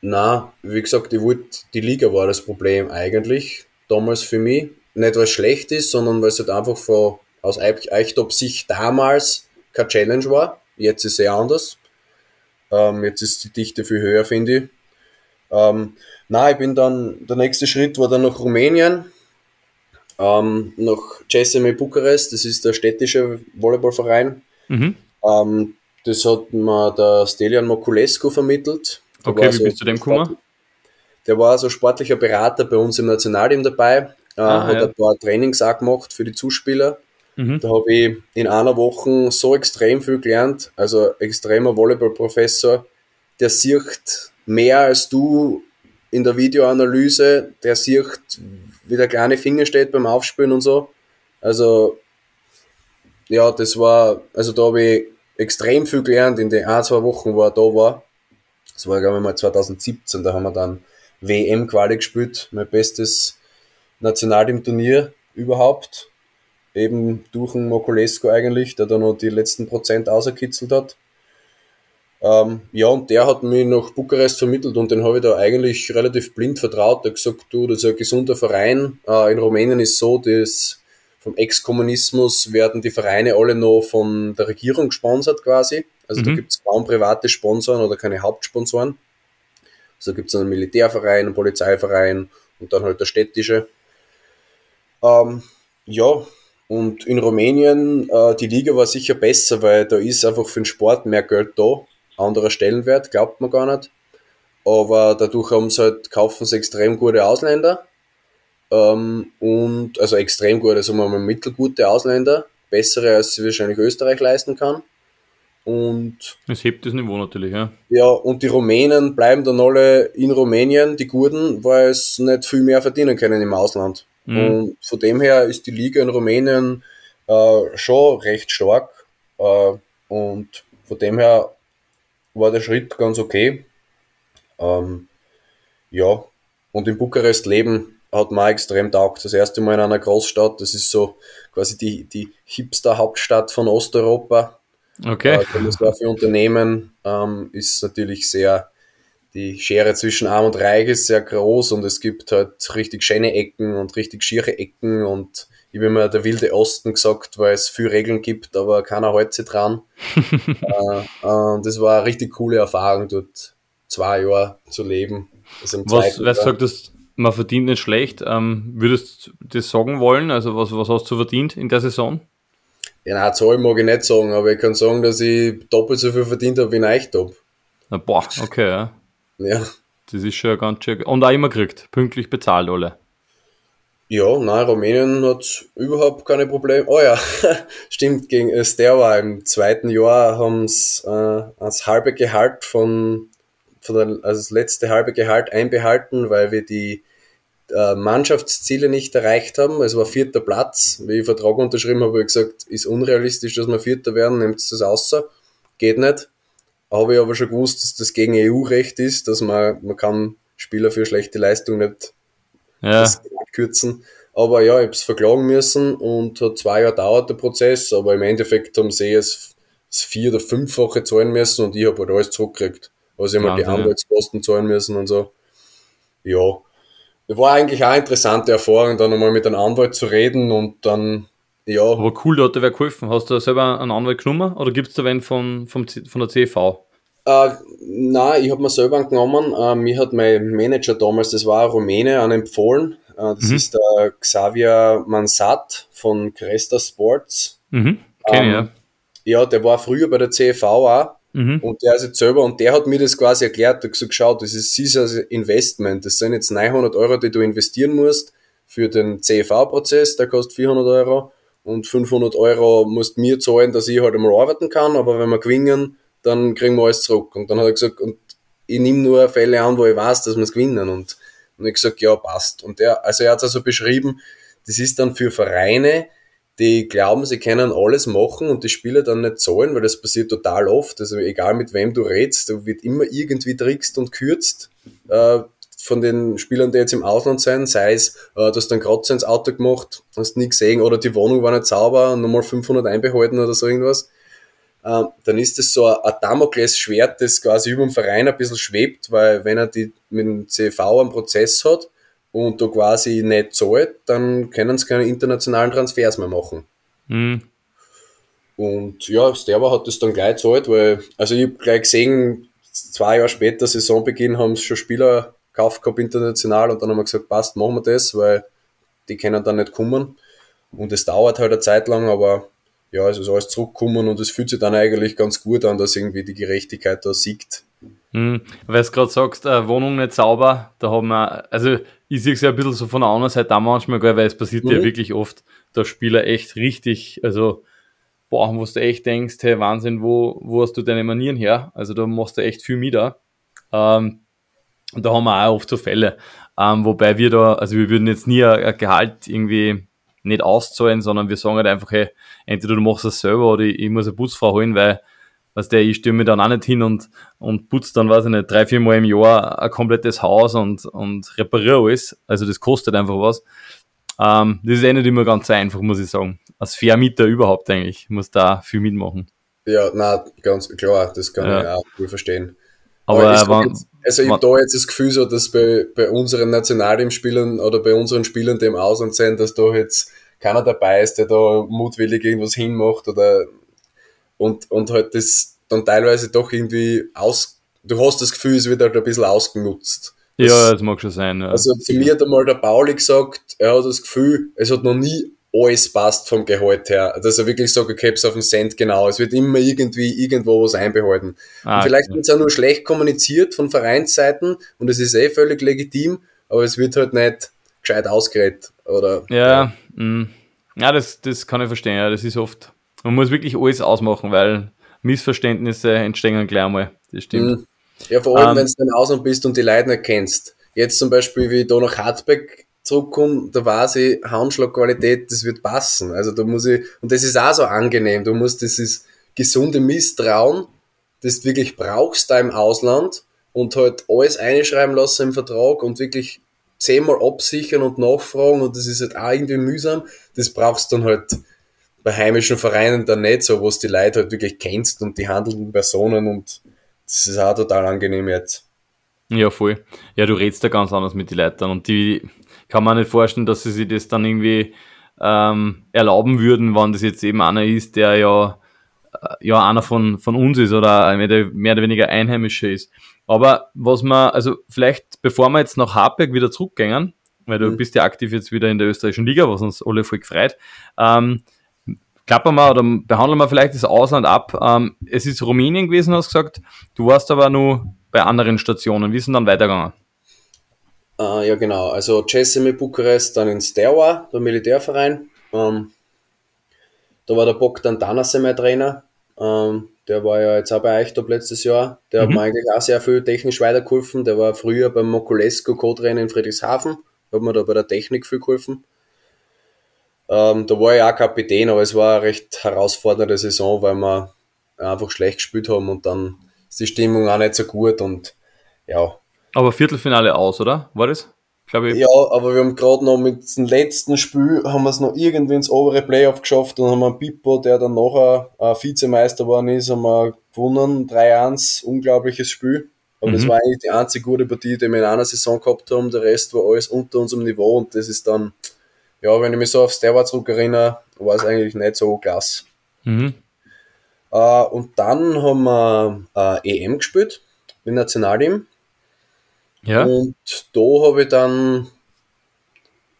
na, wie gesagt, ich wollte, die Liga war das Problem eigentlich, damals für mich. Nicht weil es schlecht ist, sondern weil es halt einfach von, aus Eich- Eichtop-Sicht damals keine Challenge war. Jetzt ist es sehr anders. Ähm, jetzt ist die Dichte viel höher, finde ich. Ähm, na, ich bin dann, der nächste Schritt war dann nach Rumänien, ähm, nach CSME Bukarest, das ist der städtische Volleyballverein. Mhm. Ähm, das hat mir der Stelian Mokulescu vermittelt. Der Okay, wie bist du dem gekommen? Der war so sportlicher Berater bei uns im Nationalteam dabei, äh, Ah, hat ja. ein paar Trainings auch gemacht für die Zuspieler. Mhm. Da habe ich in einer Woche so extrem viel gelernt, also extremer Volleyball-Professor, der sieht mehr als du in der Videoanalyse, der sieht, wie der kleine Finger steht beim Aufspielen und so. Also, ja, das war, also da habe ich extrem viel gelernt in den ein, zwei Wochen, wo er da war. Das war, glaube ich, mal 2017, da haben wir dann WM-Quali gespielt, mein bestes Nationalteam-Turnier überhaupt eben durch den Mokulescu eigentlich, der da noch die letzten Prozent auserkitzelt hat. Ähm, ja, und der hat mich nach Bukarest vermittelt und den habe ich da eigentlich relativ blind vertraut. Er hat gesagt, du, das ist ein gesunder Verein. Äh, in Rumänien ist so, dass vom Ex-Kommunismus werden die Vereine alle noch von der Regierung gesponsert quasi. Also da Mhm. gibt es kaum private Sponsoren oder keine Hauptsponsoren. Also da gibt es einen Militärverein, einen Polizeiverein und dann halt der städtische. Ähm, ja, und in Rumänien, äh, die Liga war sicher besser, weil da ist einfach für den Sport mehr Geld da. Anderer Stellenwert, glaubt man gar nicht. Aber dadurch haben sie halt, kaufen sie extrem gute Ausländer. Ähm, und, also extrem gute, sagen wir mal mittelgute Ausländer. Bessere, als sie wahrscheinlich Österreich leisten kann. Und. Es hebt das Niveau natürlich, ja. Ja, und die Rumänen bleiben dann alle in Rumänien, die Guten, weil es nicht viel mehr verdienen können im Ausland. Mhm. Und von dem her ist die Liga in Rumänien äh, schon recht stark. Äh, und von dem her war der Schritt ganz okay. Ähm, ja, und in Bukarest leben hat mir extrem taugt. Das erste Mal in einer Großstadt, das ist so quasi die, die Hipster-Hauptstadt von Osteuropa. Okay. Äh, das war für Unternehmen ähm, ist natürlich sehr, die Schere zwischen Arm und Reich ist sehr groß und es gibt halt richtig schöne Ecken und richtig schiere Ecken und ich habe immer der wilde Osten gesagt, weil es viel Regeln gibt, aber keiner hält sich dran. äh, äh, das war eine richtig coole Erfahrung, dort zwei Jahre zu leben. Also was, was sagt das, man verdient nicht schlecht. Ähm, würdest du das sagen wollen? Also was, was hast du verdient in der Saison? Ja, nein, Zahl mag ich nicht sagen, aber ich kann sagen, dass ich doppelt so viel verdient habe wie in Eichtop. Na, boah, okay, ja. Ja. Das ist schon ganz schön. Und auch immer gekriegt, pünktlich bezahlt alle. Ja, nein, Rumänien hat überhaupt keine Probleme. Oh ja, stimmt, gegen Sterwa im zweiten Jahr haben sie äh, das halbe Gehalt von, von der, also das letzte halbe Gehalt einbehalten, weil wir die äh, Mannschaftsziele nicht erreicht haben. Es war vierter Platz. Wie ich Vertrag unterschrieben habe, habe ich gesagt, ist unrealistisch, dass wir Vierter werden, nehmt das außer. Geht nicht. Habe ich aber schon gewusst, dass das gegen EU-Recht ist, dass man, man kann Spieler für schlechte Leistung nicht ja. kürzen. Aber ja, ich habe es verklagen müssen und hat zwei Jahre dauert der Prozess, aber im Endeffekt haben sie es das vier- oder fünffache zahlen müssen und ich habe halt alles zurückgekriegt. Also ich habe die Anwaltskosten zahlen müssen und so. Ja, war eigentlich auch eine interessante Erfahrung, dann einmal mit einem Anwalt zu reden und dann, ja. Aber cool, da hat dir wer geholfen. Hast du selber einen Anwalt genommen oder gibt es da wen von, von, von der CV? Äh, nein, ich habe mir selber einen genommen. Äh, mir hat mein Manager damals, das war ein Rumäne, einen empfohlen. Äh, das mhm. ist der Xavier Mansat von Cresta Sports. Mhm. Kenn ähm, ja. Ja, der war früher bei der CV auch. Mhm. Und der ist jetzt selber, und der hat mir das quasi erklärt, der hat gesagt, schau, das ist dieses Investment, das sind jetzt 900 Euro, die du investieren musst für den CV-Prozess, der kostet 400 Euro und 500 Euro musst mir zahlen, dass ich halt einmal arbeiten kann, aber wenn wir gewinnen, dann kriegen wir alles zurück. Und dann hat er gesagt, und ich nehme nur Fälle an, wo ich weiß, dass wir es gewinnen. Und, und ich gesagt, ja, passt. Und der, also er hat es also beschrieben, das ist dann für Vereine, die glauben, sie können alles machen und die Spieler dann nicht zahlen, weil das passiert total oft. Also egal mit wem du redest, da wird immer irgendwie trickst und kürzt. Äh, von den Spielern, die jetzt im Ausland sind, sei es, äh, du hast dann Kratzer ins Auto gemacht, hast nie gesehen, oder die Wohnung war nicht sauber und nochmal 500 einbehalten oder so irgendwas. Äh, dann ist das so ein Damoklesschwert, das quasi über dem Verein ein bisschen schwebt, weil wenn er die mit dem CV einen Prozess hat, und da quasi nicht zahlt, dann können sie keine internationalen Transfers mehr machen. Mhm. Und ja, Sterber hat das dann gleich gezahlt, weil, also ich habe gleich gesehen, zwei Jahre später, Saisonbeginn, haben sie schon Spieler gehabt international und dann haben wir gesagt, passt, machen wir das, weil die können dann nicht kommen. Und es dauert halt eine Zeit lang, aber ja, es ist alles zurückgekommen und es fühlt sich dann eigentlich ganz gut an, dass irgendwie die Gerechtigkeit da siegt. Hm, weil du gerade sagst, äh, Wohnung nicht sauber, da haben wir, also ich sehe es ja ein bisschen so von der anderen Seite auch manchmal, weil es passiert mhm. ja wirklich oft, dass Spieler echt richtig, also boah, wo du echt denkst, hey Wahnsinn, wo, wo hast du deine Manieren her? Also da machst du echt viel mit da. Ähm, und da haben wir auch oft so Fälle. Ähm, wobei wir da, also wir würden jetzt nie ein, Gehalt irgendwie nicht auszahlen, sondern wir sagen halt einfach, hey, entweder du machst das selber oder ich, ich muss eine Putzfrau holen, weil was der, ich mir dann auch nicht hin und, und putze dann, weiß ich nicht, drei, vier Mal im Jahr ein komplettes Haus und, und repariere alles. Also das kostet einfach was. Ähm, das ist eh nicht immer ganz einfach, muss ich sagen. Als Vermieter überhaupt eigentlich, muss da viel mitmachen. Ja, na ganz klar, das kann ja. ich auch gut verstehen. Aber, Aber jetzt, also ich habe da jetzt das Gefühl so, dass bei, bei unseren Nationalteamspielern oder bei unseren Spielern, die im Ausland sind, dass da jetzt keiner dabei ist, der da mutwillig irgendwas hinmacht oder und, und halt das dann teilweise doch irgendwie aus, du hast das Gefühl, es wird halt ein bisschen ausgenutzt. Das, ja, das mag schon sein. Ja. Also zu mir hat einmal der Pauli gesagt, er hat das Gefühl, es hat noch nie alles passt vom Gehalt her. Dass er wirklich sagt, okay, es auf den Cent genau. Es wird immer irgendwie irgendwo was einbehalten. Ah, und vielleicht wird es auch nur schlecht kommuniziert von Vereinsseiten und es ist eh völlig legitim, aber es wird halt nicht gescheit ausgeredet. Oder, ja, ja. Mm. ja das, das kann ich verstehen. Ja, das ist oft. Man muss wirklich alles ausmachen, weil Missverständnisse entstehen gleich einmal. Das stimmt. Mm. Ja, vor allem, um, ähm. wenn du dann außen bist und die Leute nicht kennst. Jetzt zum Beispiel, wie ich da nach Hartberg zurückkomme, da weiß ich, Handschlagqualität, das wird passen. Also da muss ich, und das ist auch so angenehm, du musst dieses gesunde Misstrauen, das du wirklich brauchst da im Ausland und halt alles einschreiben lassen im Vertrag und wirklich zehnmal absichern und nachfragen und das ist halt auch irgendwie mühsam. Das brauchst du dann halt bei heimischen Vereinen dann nicht so, wo du die Leute halt wirklich kennst und die handelnden Personen und das ist auch total angenehm jetzt. Ja, voll. Ja, du redest da ganz anders mit den Leuten und die kann man nicht vorstellen, dass sie sich das dann irgendwie ähm, erlauben würden, wenn das jetzt eben einer ist, der ja, äh, ja einer von, von uns ist oder mehr oder weniger Einheimischer ist. Aber was man, also vielleicht bevor wir jetzt nach Hartberg wieder zurückgehen, weil du mhm. bist ja aktiv jetzt wieder in der österreichischen Liga, was uns alle voll gefreut, ähm, klappen wir oder behandeln wir vielleicht das Ausland ab. Ähm, es ist Rumänien gewesen, hast du gesagt. Du warst aber nur bei anderen Stationen. Wie sind dann weitergegangen? Uh, ja, genau. Also Cesime Bukarest, dann in Steaua, der Militärverein. Ähm, da war der Bogdan Danase mein Trainer. Ähm, der war ja jetzt auch bei euch da letztes Jahr. Der mhm. hat mir eigentlich auch sehr viel technisch weitergeholfen. Der war früher beim Mokulesco Co-Trainer in Friedrichshafen. Hat mir da bei der Technik viel geholfen. Ähm, da war ich auch Kapitän, aber es war eine recht herausfordernde Saison, weil wir einfach schlecht gespielt haben und dann ist die Stimmung auch nicht so gut und ja, aber Viertelfinale aus, oder? War das? Glaube ich. Ja, aber wir haben gerade noch mit dem letzten Spiel haben wir es noch irgendwie ins obere Playoff geschafft und haben einen Pippo, der dann nachher äh, Vizemeister geworden ist, haben wir gewonnen. 3-1, unglaubliches Spiel. Aber mhm. das war eigentlich die einzige gute Partie, die wir in einer Saison gehabt haben. Der Rest war alles unter unserem Niveau und das ist dann, ja, wenn ich mich so auf Sterwa zurückerinnere, war es eigentlich nicht so klasse. Mhm. Äh, und dann haben wir äh, EM gespielt mit Nationalteam. Ja. Und da habe ich dann,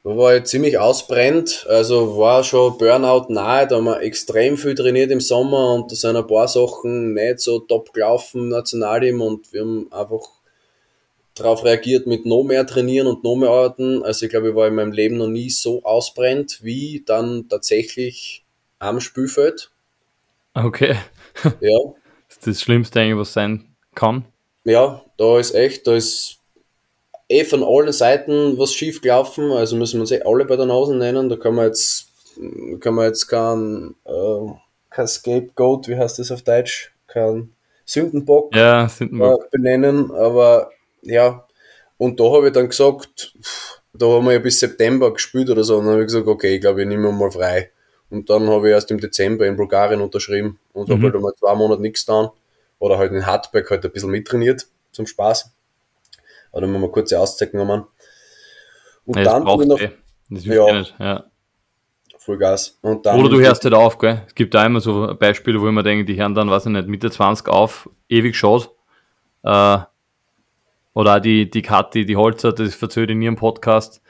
da war ich ziemlich ausbrennt, also war schon Burnout nahe, da haben wir extrem viel trainiert im Sommer und da sind ein paar Sachen nicht so top gelaufen, Nationalteam, und wir haben einfach darauf reagiert mit noch mehr trainieren und noch mehr arbeiten. Also ich glaube, ich war in meinem Leben noch nie so ausbrennt, wie dann tatsächlich am Spielfeld. Okay. Ja. Das ist das Schlimmste eigentlich, was sein kann. Ja, da ist echt, da ist eh von allen Seiten was schief gelaufen, also müssen wir uns eh alle bei der Nase nennen, da kann man jetzt, kann man jetzt kein, äh, kein Scapegoat, wie heißt das auf Deutsch, kein Sündenbock, ja, Sündenbock. Äh, benennen, aber ja, und da habe ich dann gesagt, da haben wir ja bis September gespielt oder so, und dann habe ich gesagt, okay, ich glaube, ich nehme mal frei. Und dann habe ich erst im Dezember in Bulgarien unterschrieben und mhm. habe halt einmal zwei Monate nichts getan. Oder halt in Hartberg halt ein bisschen mittrainiert zum Spaß. Oder mal kurze Auszeit genommen. Und ja, dann noch, eh. das ja, nicht. ja. Vollgas. Und dann Oder du hörst halt auf, gell? Es gibt da immer so Beispiele, wo ich mir denke, die hören dann, weiß ich nicht, Mitte 20 auf, ewig schaut. Äh, oder auch die, die Kathi, die Holzer, das verzögert in ihrem Podcast,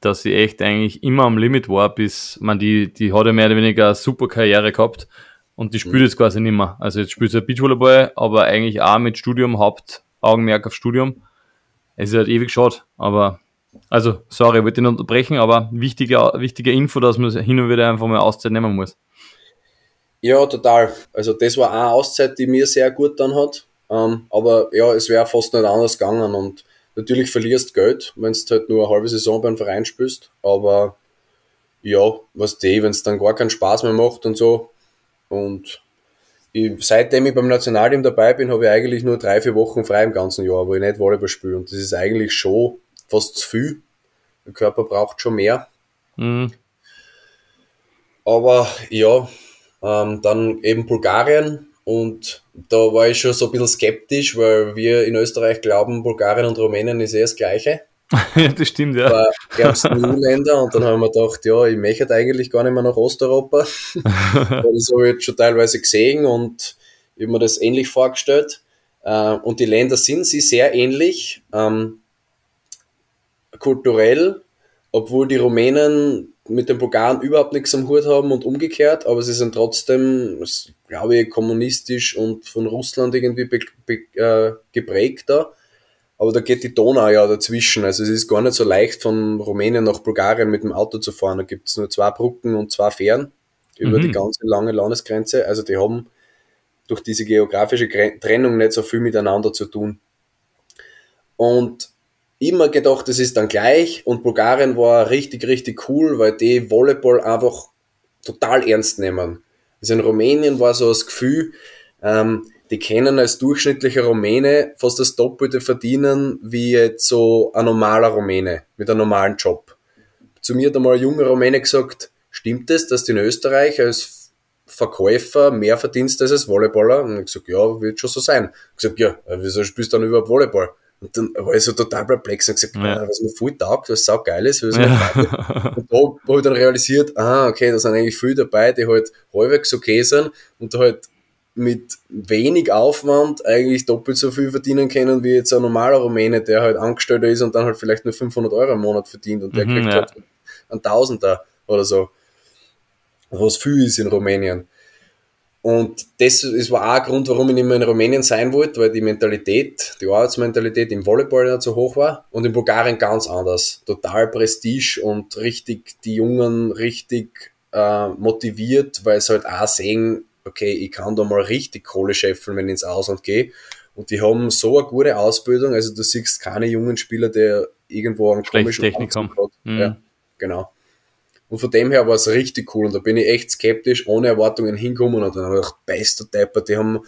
dass sie echt eigentlich immer am Limit war, bis man die, die hat ja mehr oder weniger eine super Karriere gehabt und die spielt mhm. jetzt quasi nicht mehr. Also jetzt spielt sie Beachvolleyball, aber eigentlich auch mit Studium, Hauptaugenmerk auf Studium es ist halt ewig schade, aber also, sorry, ich wollte ihn unterbrechen, aber wichtige, wichtige Info, dass man hin und wieder einfach mal Auszeit nehmen muss. Ja, total. Also, das war eine Auszeit, die mir sehr gut dann hat. Ähm, aber ja, es wäre fast nicht anders gegangen und natürlich verlierst Geld, wenn du halt nur eine halbe Saison beim Verein spielst. Aber ja, was die, wenn es dann gar keinen Spaß mehr macht und so. Und ich, seitdem ich beim Nationalteam dabei bin, habe ich eigentlich nur drei, vier Wochen frei im ganzen Jahr, wo ich nicht Volleyball spiele. Und das ist eigentlich schon fast zu viel. Der Körper braucht schon mehr. Mhm. Aber ja, ähm, dann eben Bulgarien und da war ich schon so ein bisschen skeptisch, weil wir in Österreich glauben, Bulgarien und Rumänien ist eh das Gleiche. ja, das stimmt, ja. War ärmsten EU-Länder und dann haben wir gedacht, ja, ich möchte eigentlich gar nicht mehr nach Osteuropa. das habe ich jetzt schon teilweise gesehen und ich habe mir das ähnlich vorgestellt. Äh, und die Länder sind sie sehr ähnlich, ähm, kulturell, obwohl die Rumänen mit den Bulgaren überhaupt nichts am Hut haben und umgekehrt, aber sie sind trotzdem, glaube ich, kommunistisch und von Russland irgendwie äh, geprägt da. Aber da geht die Donau ja dazwischen. Also es ist gar nicht so leicht, von Rumänien nach Bulgarien mit dem Auto zu fahren. Da gibt es nur zwei Brücken und zwei Fähren über mhm. die ganze lange Landesgrenze. Also die haben durch diese geografische Trennung nicht so viel miteinander zu tun. Und immer gedacht, das ist dann gleich und Bulgarien war richtig, richtig cool, weil die Volleyball einfach total ernst nehmen. Also in Rumänien war so das Gefühl, ähm, die kennen als durchschnittlicher Rumäne fast das Doppelte verdienen wie jetzt so ein normaler Rumäne mit einem normalen Job. Zu mir hat einmal ein junger Rumäne gesagt, stimmt es, dass du in Österreich als Verkäufer mehr verdienst als als Volleyballer? Und ich gesagt, ja, wird schon so sein. Ich gesagt, ja, wieso spielst du dann überhaupt Volleyball? Und dann war ich so total perplex und gesagt, ja. was mir voll taugt, was sau geil ist. Was ja. Und da habe ich dann realisiert, ah, okay, da sind eigentlich viele dabei, die halt halbwegs okay sind und halt mit wenig Aufwand eigentlich doppelt so viel verdienen können wie jetzt ein normaler Rumäne, der halt Angestellter ist und dann halt vielleicht nur 500 Euro im Monat verdient und der mhm, kriegt ja. halt einen Tausender oder so. Was viel ist in Rumänien. Und das, das war auch ein Grund, warum ich nicht mehr in Rumänien sein wollte, weil die Mentalität, die Arbeitsmentalität im Volleyball nicht so hoch war und in Bulgarien ganz anders. Total Prestige und richtig, die Jungen richtig äh, motiviert, weil sie halt auch sehen, okay, ich kann da mal richtig Kohle scheffeln, wenn ich ins Ausland gehe. Und die haben so eine gute Ausbildung, also du siehst keine jungen Spieler, der irgendwo einen komischen Technik haben. Mhm. Ja, genau. Und von dem her war es richtig cool und da bin ich echt skeptisch, ohne Erwartungen hingekommen und dann habe ich gedacht, bester Depper, die haben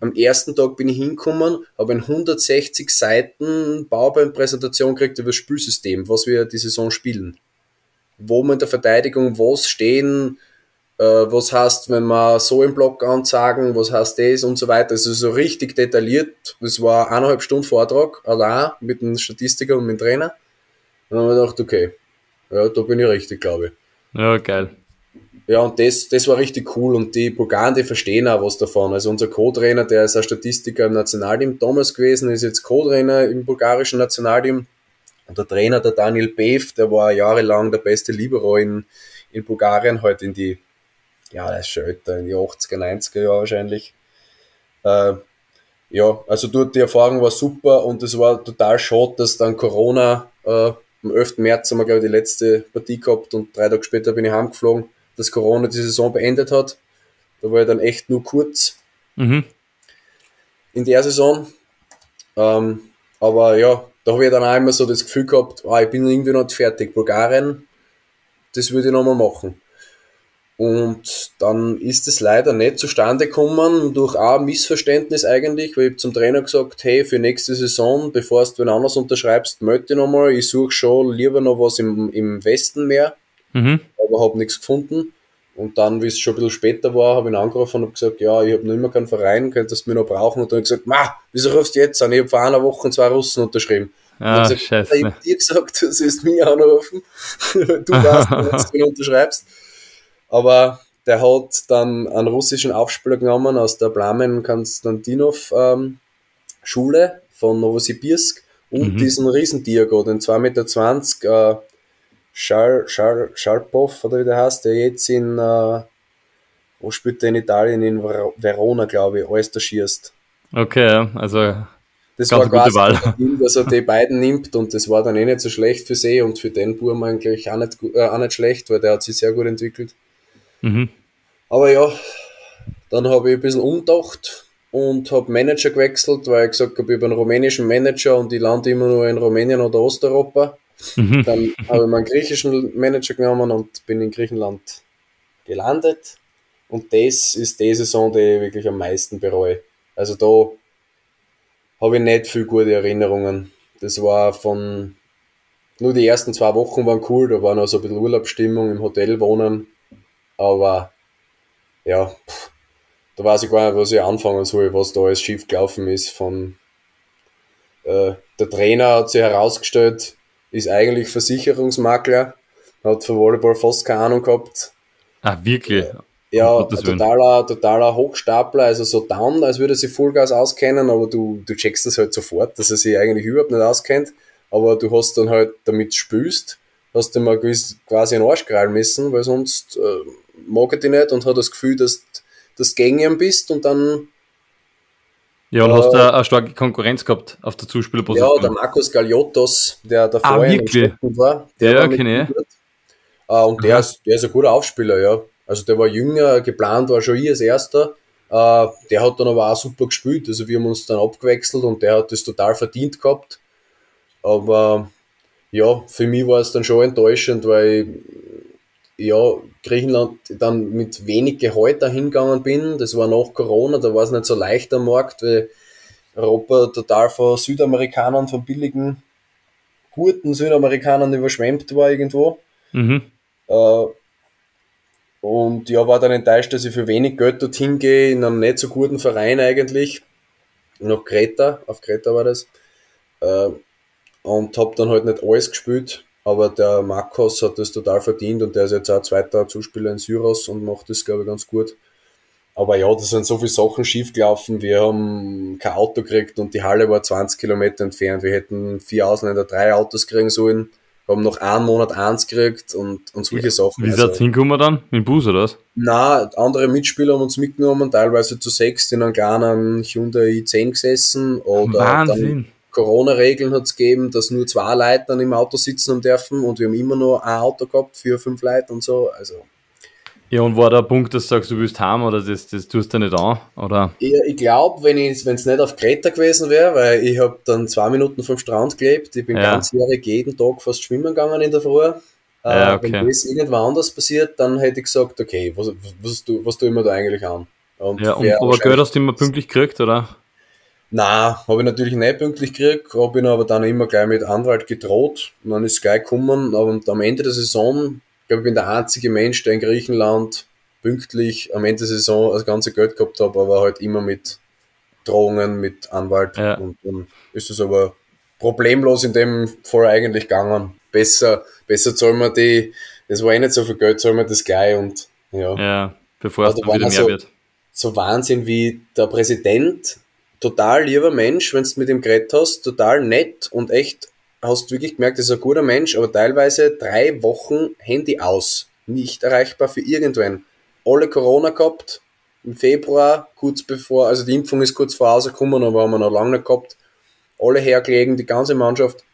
am ersten Tag bin ich hingekommen, habe ein 160 Seiten PowerPoint-Präsentation gekriegt über das Spielsystem, was wir die Saison spielen. Wo wir in der Verteidigung was stehen, was heißt, wenn wir so im Block ansagen, was heißt das und so weiter. Also so richtig detailliert. Das war eineinhalb Stunden Vortrag, allein mit dem Statistiker und mit dem Trainer. Und dann habe ich gedacht, okay, ja, da bin ich richtig, glaube ich. Ja, geil. Ja, und das, das war richtig cool und die Bulgaren, die verstehen auch was davon. Also unser Co-Trainer, der ist ein Statistiker im Nationalteam damals gewesen, ist jetzt Co-Trainer im bulgarischen Nationalteam. Und der Trainer, der Daniel Bev, der war jahrelang der beste Libero in, in Bulgarien, halt in die, ja, der ist schon älter, in die 80er, 90er Jahre wahrscheinlich. Äh, ja, also dort die Erfahrung war super und es war total schade, dass dann Corona äh, am 11. März haben wir, glaube ich, die letzte Partie gehabt und drei Tage später bin ich heimgeflogen, dass Corona die Saison beendet hat. Da war ich dann echt nur kurz mhm. in der Saison. Ähm, aber ja, da habe ich dann auch immer so das Gefühl gehabt, ah, ich bin irgendwie noch nicht fertig. Bulgarien, das würde ich nochmal machen. Und dann ist es leider nicht zustande gekommen, durch ein Missverständnis eigentlich, weil ich zum Trainer gesagt, hey, für nächste Saison, bevor du wen anders unterschreibst, melde dich nochmal, ich suche schon lieber noch was im, im Westen mehr, mhm. aber habe nichts gefunden. Und dann, wie es schon ein bisschen später war, habe ich ihn angerufen und habe gesagt, ja, ich habe noch immer keinen Verein, könntest du mich noch brauchen? Und dann habe ich gesagt, ma, wieso rufst du jetzt an? Ich habe vor einer Woche zwei Russen unterschrieben. Ah, scheiße. Ich habe dir gesagt, du sollst mich anrufen. du weißt, dass du unterschreibst. Aber der hat dann einen russischen Aufspieler genommen aus der Blamen Konstantinov ähm, Schule von Novosibirsk und mhm. diesen Riesendiago, den 2,20 Meter, äh, Schal, Schal, Schalpov, oder wie der heißt, der jetzt in, äh, wo spielt der in Italien, in Verona, glaube ich, alles da schießt. Okay, also das war quasi Wahl. Ding, dass er die beiden nimmt und das war dann eh nicht so schlecht für sie und für den Burm eigentlich auch nicht, äh, auch nicht schlecht, weil der hat sich sehr gut entwickelt. Mhm. Aber ja, dann habe ich ein bisschen umgedacht und habe Manager gewechselt, weil ich gesagt habe, ich bin einen rumänischen Manager und ich lande immer nur in Rumänien oder Osteuropa. Mhm. Dann habe ich meinen griechischen Manager genommen und bin in Griechenland gelandet. Und das ist die Saison, die ich wirklich am meisten bereue. Also da habe ich nicht viel gute Erinnerungen. Das war von, nur die ersten zwei Wochen waren cool, da war noch so ein bisschen Urlaubsstimmung im Hotel wohnen. Aber ja, pff, da weiß ich gar nicht, was ich anfangen soll, was da alles schief gelaufen ist. Von äh, der Trainer hat sich herausgestellt, ist eigentlich Versicherungsmakler, hat von Volleyball fast keine Ahnung gehabt. Ah, wirklich? Ja, totaler, totaler Hochstapler, also so down, als würde er sich Vollgas auskennen, aber du, du checkst das halt sofort, dass er sich eigentlich überhaupt nicht auskennt, aber du hast dann halt damit spülst hast du mal quasi einen Arsch krallen müssen, weil sonst äh, mag dich nicht und hat das Gefühl, dass du gegen ihn bist und dann. Ja, und äh, hast du eine starke Konkurrenz gehabt auf der Zuspielerposition. Ja, der Markus Galiotos, der da ah, wirklich? war. Der ja, kenne ich. Äh, und der ist, der ist ein guter Aufspieler, ja. Also der war jünger, geplant war schon ich als erster. Äh, der hat dann aber auch super gespielt. Also wir haben uns dann abgewechselt und der hat das total verdient gehabt. Aber ja, für mich war es dann schon enttäuschend, weil ja, Griechenland dann mit wenig Gehalt dahin gegangen bin. Das war nach Corona, da war es nicht so leicht am Markt, weil Europa total von Südamerikanern, von billigen, guten Südamerikanern überschwemmt war irgendwo. Mhm. Äh, und ja, war dann enttäuscht, dass ich für wenig Geld dorthin gehe, in einem nicht so guten Verein eigentlich. Nach Kreta, auf Kreta war das. Äh, und habe dann halt nicht alles gespielt. Aber der Marcos hat das total verdient und der ist jetzt auch zweiter Zuspieler in Syros und macht das, glaube ich, ganz gut. Aber ja, da sind so viele Sachen schiefgelaufen. Wir haben kein Auto gekriegt und die Halle war 20 Kilometer entfernt. Wir hätten vier Ausländer drei Autos kriegen sollen, haben noch einen Monat eins gekriegt und, und solche ja. Sachen. Wie seid also, hingekommen dann? Mit dem Bus oder was? Nein, andere Mitspieler haben uns mitgenommen, teilweise zu sechs in einem kleinen Hyundai i10 gesessen. Oder Wahnsinn. Dann, Corona-Regeln hat es gegeben, dass nur zwei Leute dann im Auto sitzen haben dürfen und wir haben immer nur ein Auto gehabt für fünf Leute und so. Also. Ja, und war der Punkt, dass du sagst, du willst haben oder das, das tust du nicht an? Oder? Ja, ich glaube, wenn es nicht auf Kreta gewesen wäre, weil ich habe dann zwei Minuten vom Strand gelebt, ich bin ja. ganzjährig jeden Tag fast schwimmen gegangen in der Früh. Ja, äh, okay. Wenn das irgendwo anders passiert, dann hätte ich gesagt, okay, was, was, was, was tue ich mir da eigentlich an? Und ja, und, aber Geld hast du immer pünktlich gekriegt, oder? Na, habe ich natürlich nicht pünktlich gekriegt, habe ihn aber dann immer gleich mit Anwalt gedroht und dann ist es gleich gekommen. Und am Ende der Saison, ich glaube, ich bin der einzige Mensch, der in Griechenland pünktlich am Ende der Saison das ganze Geld gehabt hat, aber halt immer mit Drohungen, mit Anwalt. Ja. Und dann ist es aber problemlos in dem Fall eigentlich gegangen. Besser, besser zahlen wir die, das war eh nicht so viel Geld, zahlen wir das gleich und ja. Ja, bevor es wieder mehr so, wird. So Wahnsinn, wie der Präsident total lieber Mensch, wenn du mit ihm geredet hast, total nett und echt, hast wirklich gemerkt, er ist ein guter Mensch, aber teilweise drei Wochen Handy aus, nicht erreichbar für irgendwen. Alle Corona gehabt, im Februar, kurz bevor, also die Impfung ist kurz vor rausgekommen, aber haben wir noch lange nicht gehabt. Alle hergelegen, die ganze Mannschaft,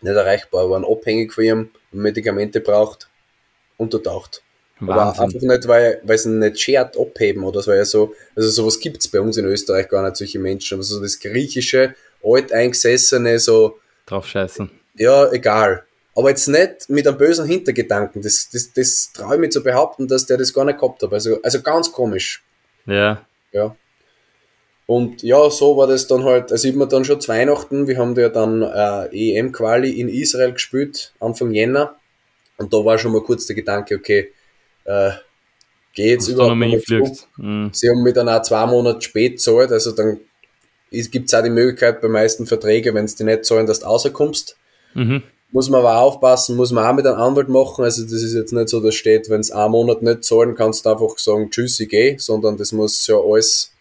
nicht erreichbar, waren abhängig von ihm, Medikamente braucht, untertaucht. Wahnsinn. Aber einfach nicht, weil, weil sie nicht schert abheben oder so, weil ja so, also sowas gibt's bei uns in Österreich gar nicht, solche Menschen, aber so das griechische, alteingesessene, so. Drauf scheißen. Ja, egal. Aber jetzt nicht mit einem bösen Hintergedanken, das, das, das traue ich mir zu behaupten, dass der das gar nicht gehabt hat. Also, also ganz komisch. Ja. Ja. Und ja, so war das dann halt, also ich mir dann schon zu Weihnachten, wir haben ja dann äh, EM-Quali in Israel gespielt, Anfang Jänner. Und da war schon mal kurz der Gedanke, okay, äh, geht jetzt überhaupt nicht mhm. Sie haben dann auch zwei Monate spät zahlt, also dann gibt es auch die Möglichkeit bei meisten Verträgen, wenn es die nicht zahlen, dass du rauskommst. Mhm. Muss man aber aufpassen, muss man auch mit einem Anwalt machen. Also das ist jetzt nicht so, dass steht, wenn es einen Monat nicht zahlen, kannst du einfach sagen, tschüss, ich gehe, sondern das muss ja alles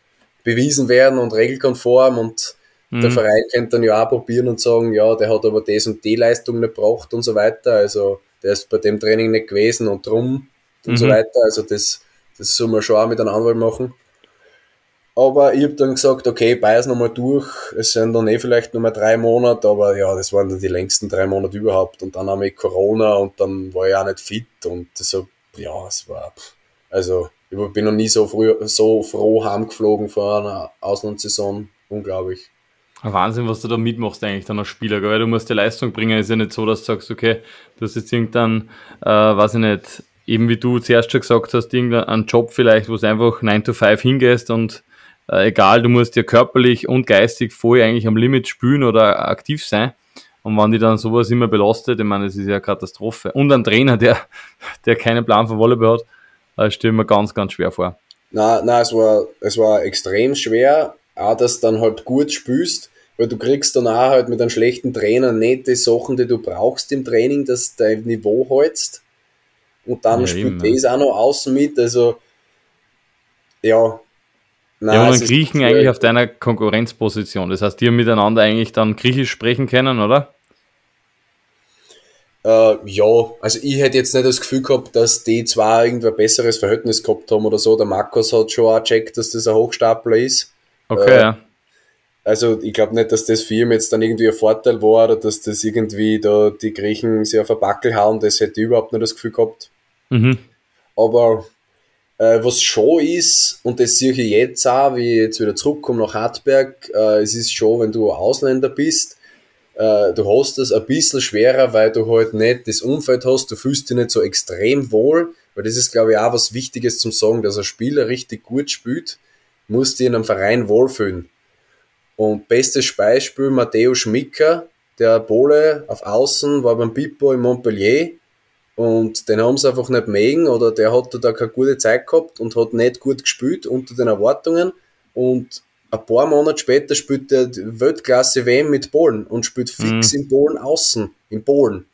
bewiesen werden und regelkonform und mhm. der Verein könnte dann ja auch probieren und sagen, ja, der hat aber das und die Leistung nicht gebracht und so weiter. Also der ist bei dem Training nicht gewesen und drum und mhm. so weiter. Also das, das soll man schon auch mit einem Anwalt machen. Aber ich habe dann gesagt, okay, beiß nochmal durch. Es sind dann eh vielleicht nochmal drei Monate, aber ja, das waren dann die längsten drei Monate überhaupt. Und dann habe ich Corona und dann war ich auch nicht fit und deshalb, ja, es war, also ich bin noch nie so früh, so froh heimgeflogen vor einer Auslandssaison. Unglaublich. Wahnsinn, was du da mitmachst eigentlich dann als Spieler, weil du musst die Leistung bringen. Ist ja nicht so, dass du sagst, okay, du hast jetzt irgendein, äh, weiß ich nicht, eben wie du zuerst schon gesagt hast, irgendeinen Job vielleicht, wo du einfach 9 to 5 hingehst und äh, egal, du musst ja körperlich und geistig voll eigentlich am Limit spülen oder aktiv sein. Und wenn die dann sowas immer belastet, ich meine, das ist ja eine Katastrophe. Und ein Trainer, der, der keinen Plan von Volleyball hat, das stelle mir ganz, ganz schwer vor. Nein, nein, es war, es war extrem schwer, auch dass du dann halt gut spürst, weil du kriegst dann auch halt mit einem schlechten Trainer nicht die Sachen, die du brauchst im Training, dass du dein Niveau hältst. Und dann ja, spielt eben, das auch noch außen mit. Also, ja. Nein, ja, und dann Griechen eigentlich auf deiner Konkurrenzposition. Das heißt, die haben miteinander eigentlich dann Griechisch sprechen können, oder? Äh, ja, also ich hätte jetzt nicht das Gefühl gehabt, dass die irgendwie ein besseres Verhältnis gehabt haben oder so. Der Markus hat schon auch gecheckt, dass das ein Hochstapler ist. Okay, Äh, ja. Also ich glaube nicht, dass das für ihn jetzt dann irgendwie ein Vorteil war oder dass das irgendwie da die Griechen sich auf ein Backel hauen, das hätte ich überhaupt nicht das Gefühl gehabt. Mhm. Aber äh, was schon ist, und das sehe ich jetzt auch, wie ich jetzt wieder zurückkomme nach Hartberg, äh, es ist schon, wenn du Ausländer bist, äh, du hast es ein bisschen schwerer, weil du halt nicht das Umfeld hast, du fühlst dich nicht so extrem wohl, weil das ist, glaube ich, auch was Wichtiges zum Sagen, dass ein Spieler richtig gut spielt, muss dich in einem Verein wohlfühlen. Und bestes Beispiel, Matteo Schmicker, der Pole auf Außen, war beim Pippo in Montpellier und den haben sie einfach nicht mögen oder der hat da keine gute Zeit gehabt und hat nicht gut gespielt unter den Erwartungen und ein paar Monate später spielt er die Weltklasse WM mit Polen und spielt fix in Polen außen, in Polen.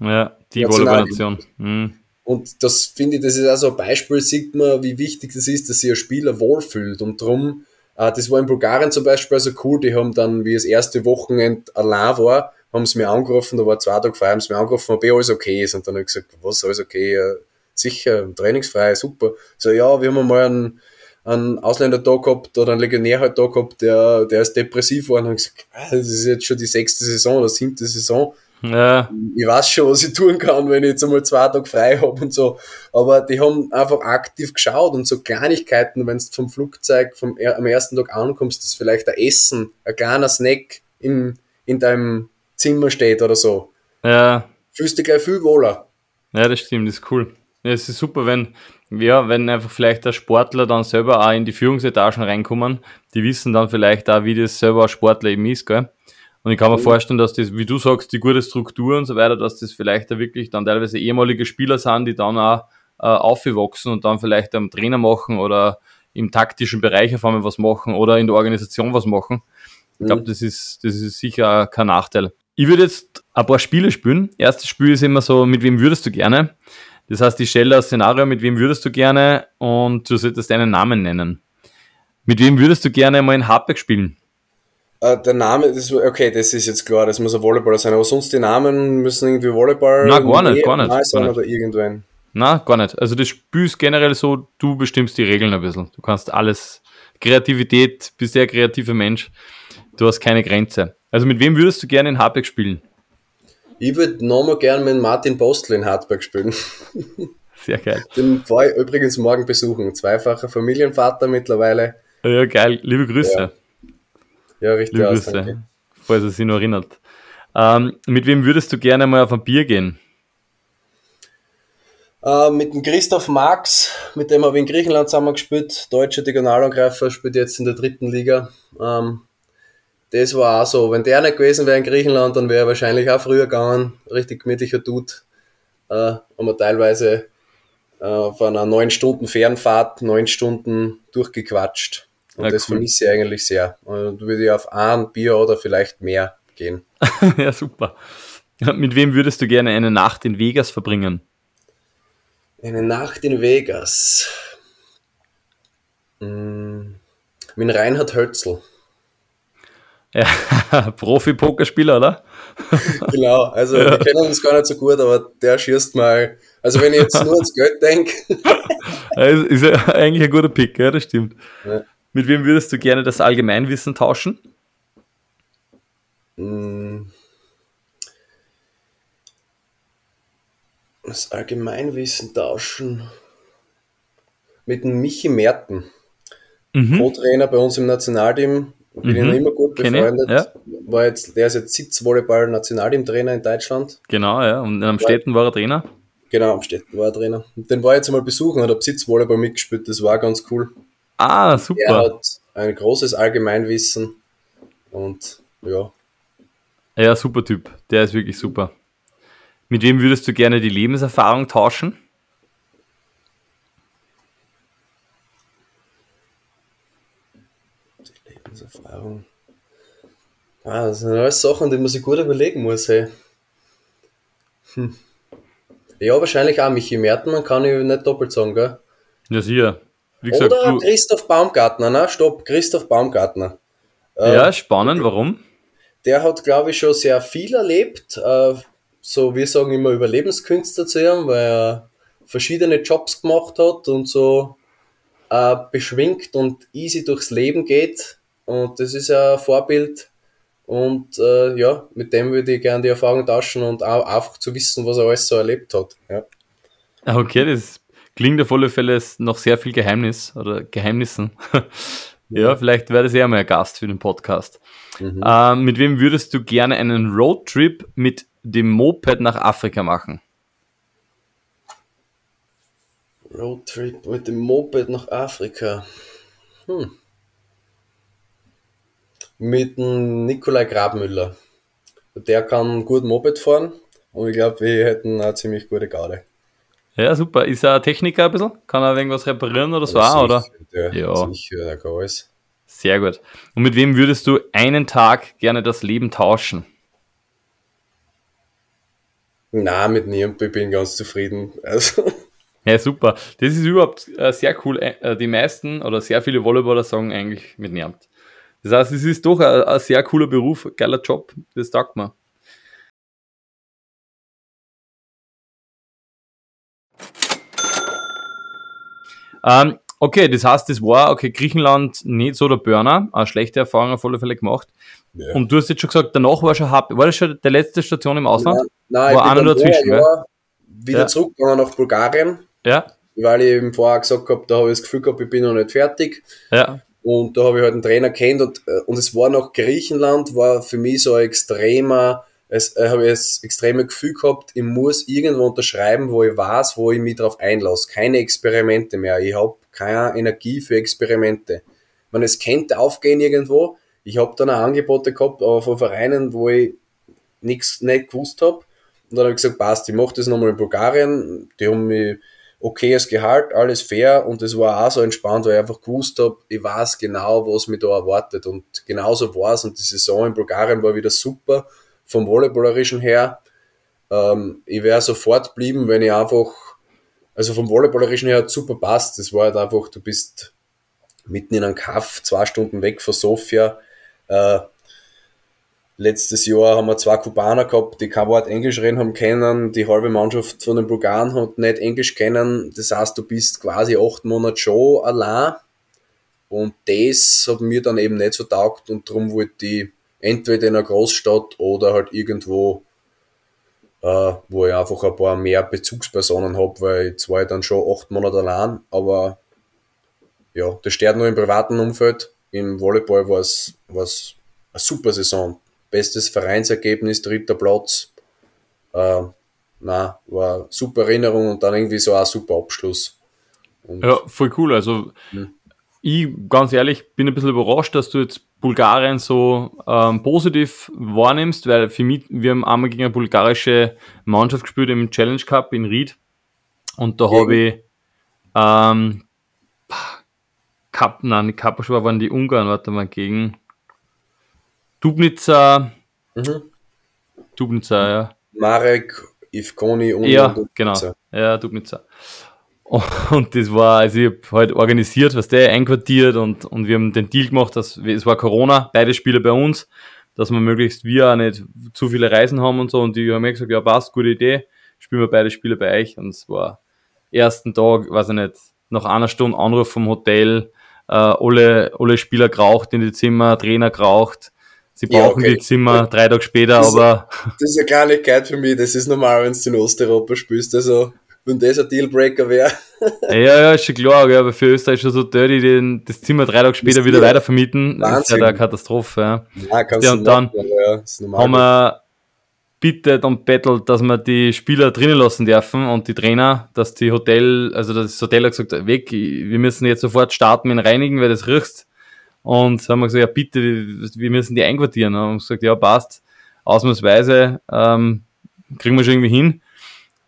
Ja, die Volleyball-Nation. Mhm. Und das finde ich, das ist also ein Beispiel, sieht man, wie wichtig das ist, dass sich ein Spieler wohlfühlt. Und darum, äh, das war in Bulgarien zum Beispiel also cool, die haben dann, wie das erste Wochenende allein war, haben sie mir angerufen, da war zwei Tage frei, haben sie mir angerufen, ob eh alles okay ist. Und dann habe ich gesagt, was, alles okay? Ja, sicher, trainingsfrei, super. So, ja, wir haben einmal einen, einen Ausländer da gehabt oder einen Legionär halt da gehabt, der, der ist depressiv war. Und habe ich gesagt, ah, das ist jetzt schon die sechste Saison oder siebte Saison Ja, ich weiß schon, was ich tun kann, wenn ich jetzt einmal zwei Tage frei habe und so. Aber die haben einfach aktiv geschaut und so Kleinigkeiten, wenn du vom Flugzeug vom, am ersten Tag ankommst, dass vielleicht ein Essen, ein kleiner Snack in, in deinem Zimmer steht oder so. ja, Fühlst dich gleich viel wohler. ja, das stimmt, das ist cool. Ja, es ist super, wenn, ja, wenn einfach vielleicht der Sportler dann selber auch in die Führungsetagen reinkommen, die wissen dann vielleicht auch, wie das selber als Sportler eben ist, gell? Und ich kann mir vorstellen, dass das, wie du sagst, die gute Struktur und so weiter, dass das vielleicht da wirklich dann teilweise ehemalige Spieler sind, die dann auch äh, aufgewachsen und dann vielleicht am Trainer machen oder im taktischen Bereich auf einmal was machen oder in der Organisation was machen. Ich glaube, das ist, das ist sicher kein Nachteil. Ich würde jetzt ein paar Spiele spielen. Erstes Spiel ist immer so, mit wem würdest du gerne? Das heißt, ich stelle das Szenario, mit wem würdest du gerne und du solltest deinen Namen nennen. Mit wem würdest du gerne mal in Hartberg spielen? Äh, der Name, das, okay, das ist jetzt klar, das muss ein Volleyballer sein, aber sonst die Namen müssen irgendwie Volleyball Na, gar nicht, gar nicht, sein gar nicht. oder irgendwann. Na, gar nicht. Also das Spiel ist generell so, du bestimmst die Regeln ein bisschen. Du kannst alles, Kreativität, bist sehr kreativer Mensch. Du hast keine Grenze. Also mit wem würdest du gerne in Hartberg spielen? Ich würde nochmal gern mit Martin Postel in Hartberg spielen. Sehr geil. Den war ich übrigens morgen besuchen. Zweifacher Familienvater mittlerweile. Ja, geil. Liebe Grüße. Ja. Ja, richtig Liebe aus, Grüße. danke. Falls er sich noch erinnert. Ähm, mit wem würdest du gerne mal auf ein Bier gehen? Äh, mit dem Christoph Marx, mit dem habe ich in Griechenland zusammen gespielt. Deutscher Diagonalangreifer, spielt jetzt in der dritten Liga. Ähm, das war auch so. Wenn der nicht gewesen wäre in Griechenland, dann wäre er wahrscheinlich auch früher gegangen. Richtig gemütlicher Dude. Äh, haben wir teilweise äh, auf einer neun Stunden Fernfahrt, neun Stunden durchgequatscht. Und Ja, das cool. vermisse ich eigentlich sehr. Und würde ich auf ein Bier oder vielleicht mehr gehen. ja, super. Mit wem würdest du gerne eine Nacht in Vegas verbringen? Eine Nacht in Vegas. Mm, Mit Reinhard Hölzl. Ja, Profi-Pokerspieler, oder? Genau, also wir kennen uns gar nicht so gut, aber der schießt mal. Also wenn ich jetzt nur ans Geld denke, Ja, Ist, ja eigentlich ein guter Pick, ja, das stimmt. Ja. Mit wem würdest du gerne das Allgemeinwissen tauschen? mm, das Allgemeinwissen tauschen. Mit dem Michi Merten, Mhm. Co-Trainer bei uns im Nationalteam. Bin ich Mhm. noch immer gut befreundet. ja. War jetzt, der ist jetzt Sitzvolleyball-Nationalteam-Trainer in Deutschland. Genau, ja. Und am Städten war er Trainer. Genau, am Städten war er Trainer. Und den war ich jetzt einmal besuchen und habe Sitzvolleyball mitgespielt. Das war ganz cool. Ah, Er super. hat ein großes Allgemeinwissen und ja, Ja, super Typ. Der ist wirklich super. Mit wem würdest du gerne die Lebenserfahrung tauschen? Lebenserfahrung. Ah, das sind alles Sachen, die man sich gut überlegen muss. Hey. Hm. Ja, wahrscheinlich auch Michi Merten, kann ich nicht doppelt sagen, gell? Ja, sicher. Wie gesagt, Oder du, Christoph Baumgartner, ne? Stopp, Christoph Baumgartner. Äh, ja, spannend. Warum? Der hat, glaube ich, schon sehr viel erlebt. Äh, so, wir sagen immer Überlebenskünstler zu ihm, weil er verschiedene Jobs gemacht hat und so äh, beschwingt und easy durchs Leben geht. Und das ist ja ein Vorbild. Und äh, ja, mit dem würde ich gerne die Erfahrung tauschen und auch einfach zu wissen, was er alles so erlebt hat. Ja. Okay, das klingt auf alle Fälle noch sehr viel Geheimnis oder Geheimnissen. ja, vielleicht wäre das eher mal ein Gast für den Podcast. Mhm. Äh, mit wem würdest du gerne einen Roadtrip mit dem Moped nach Afrika machen? Roadtrip mit dem Moped nach Afrika. Hm. Mit dem Nikolai Grabmüller. Der kann gut Moped fahren und ich glaube, wir hätten eine ziemlich gute Garde. Ja, super. Ist er ein Techniker ein bisschen? Kann er irgendwas reparieren oder so? Ja, sicher, oder? Der, ja. Sicher, der kann alles. Sehr gut. Und mit wem würdest du einen Tag gerne das Leben tauschen? Na, mit niemandem, ich bin ganz zufrieden. Also. Ja, super. Das ist überhaupt äh, sehr cool. Äh, die meisten oder sehr viele Volleyballer sagen eigentlich mit niemand. Das heißt, es ist doch ein, ein, sehr cooler Beruf, geiler Job. Das taugt man. Ähm, okay, das heißt, das war, okay, Griechenland nicht so der Burner, eine schlechte Erfahrung auf alle Fälle gemacht. Ja. Und du hast jetzt schon gesagt, danach war schon war das schon der letzte Station im Ausland? Ja, nein, war ich bin dazwischen, ja, wieder ja. zurückgegangen nach Bulgarien. Ja. Weil ich eben vorher gesagt habe, da habe ich das Gefühl gehabt, ich bin noch nicht fertig. Ja. Und da habe ich halt einen Trainer kennt und, äh, und es war nach Griechenland, war für mich so ein extremer, es äh, habe ich das extreme Gefühl gehabt, ich muss irgendwo unterschreiben, wo ich weiß, wo ich mich darauf einlasse. Keine Experimente mehr. Ich habe keine Energie für Experimente. Man, es könnte aufgehen irgendwo. Ich habe dann auch Angebote gehabt, aber von Vereinen, wo ich nichts nicht gewusst habe. Und dann habe ich gesagt, passt, ich mache das nochmal in Bulgarien. Die haben mich okayes Gehalt, alles fair. Und es war auch so entspannt, weil ich einfach gewusst habe, ich weiß genau, was mich da erwartet. Und genauso war es und die Saison in Bulgarien war wieder super vom Volleyballerischen her. Ähm, ich wäre sofort blieben, wenn ich einfach, also vom Volleyballerischen her super passt, das war halt einfach, du bist mitten in einem Kaff, zwei Stunden weg von Sofia, äh, Letztes Jahr haben wir zwei Kubaner gehabt, die kein Wort Englisch reden haben können. Die halbe Mannschaft von den Bulgaren hat nicht Englisch kennen. Das heißt, du bist quasi acht Monate schon allein. Und das hat mir dann eben nicht so taugt und darum wollte ich entweder in einer Großstadt oder halt irgendwo, äh, wo ich einfach ein paar mehr Bezugspersonen habe, weil jetzt war ich dann schon acht Monate allein. Aber ja, das steht nur im privaten Umfeld. Im Volleyball war es eine super Saison bestes Vereinsergebnis, dritter Platz. Äh, na, war super Erinnerung und dann irgendwie so ein super Abschluss. Und ja, voll cool. Also hm. ich, ganz ehrlich, bin ein bisschen überrascht, dass du jetzt Bulgarien so ähm, positiv wahrnimmst, weil für mich, wir haben einmal gegen eine bulgarische Mannschaft gespielt im Challenge Cup in Ried und da habe ich ähm, Cup, nein, die Cup waren die Ungarn, warte mal, gegen Dubnica. Mhm. Dubnica, ja. Marek, Ivkoni und Ja, und genau. Ja, Dubnica. Und das war, also ich habe halt organisiert, was der einquartiert und, und wir haben den Deal gemacht, dass es war Corona, beide Spiele bei uns, dass wir möglichst wir auch nicht zu viele Reisen haben und so. Und die haben mir gesagt, ja passt, gute Idee, spielen wir beide Spiele bei euch. Und es war ersten Tag, weiß ich nicht, nach einer Stunde Anruf vom Hotel, äh, alle, alle Spieler geraucht in die Zimmer, Trainer geraucht, Sie brauchen ja, okay. die Zimmer drei Tage später, das aber. das ist eine Kleinigkeit für mich, das ist normal, wenn du in Osteuropa spielst. Also, wenn das ein Dealbreaker wäre. ja, ja, ist schon klar, aber für Österreich schon so dirty, den, das Zimmer drei Tage später wieder weiter vermieten. Das ist ja eine Katastrophe. Ja, ja kannst ja, und dann machen, ja, haben wir bittet und bettelt, dass wir die Spieler drinnen lassen dürfen und die Trainer, dass die Hotel, also das Hotel hat gesagt, weg, wir müssen jetzt sofort starten mit Reinigen, weil das riecht. Und haben wir gesagt, ja bitte, wir müssen die einquartieren. Und haben gesagt, ja passt, ausnahmsweise ähm, kriegen wir schon irgendwie hin.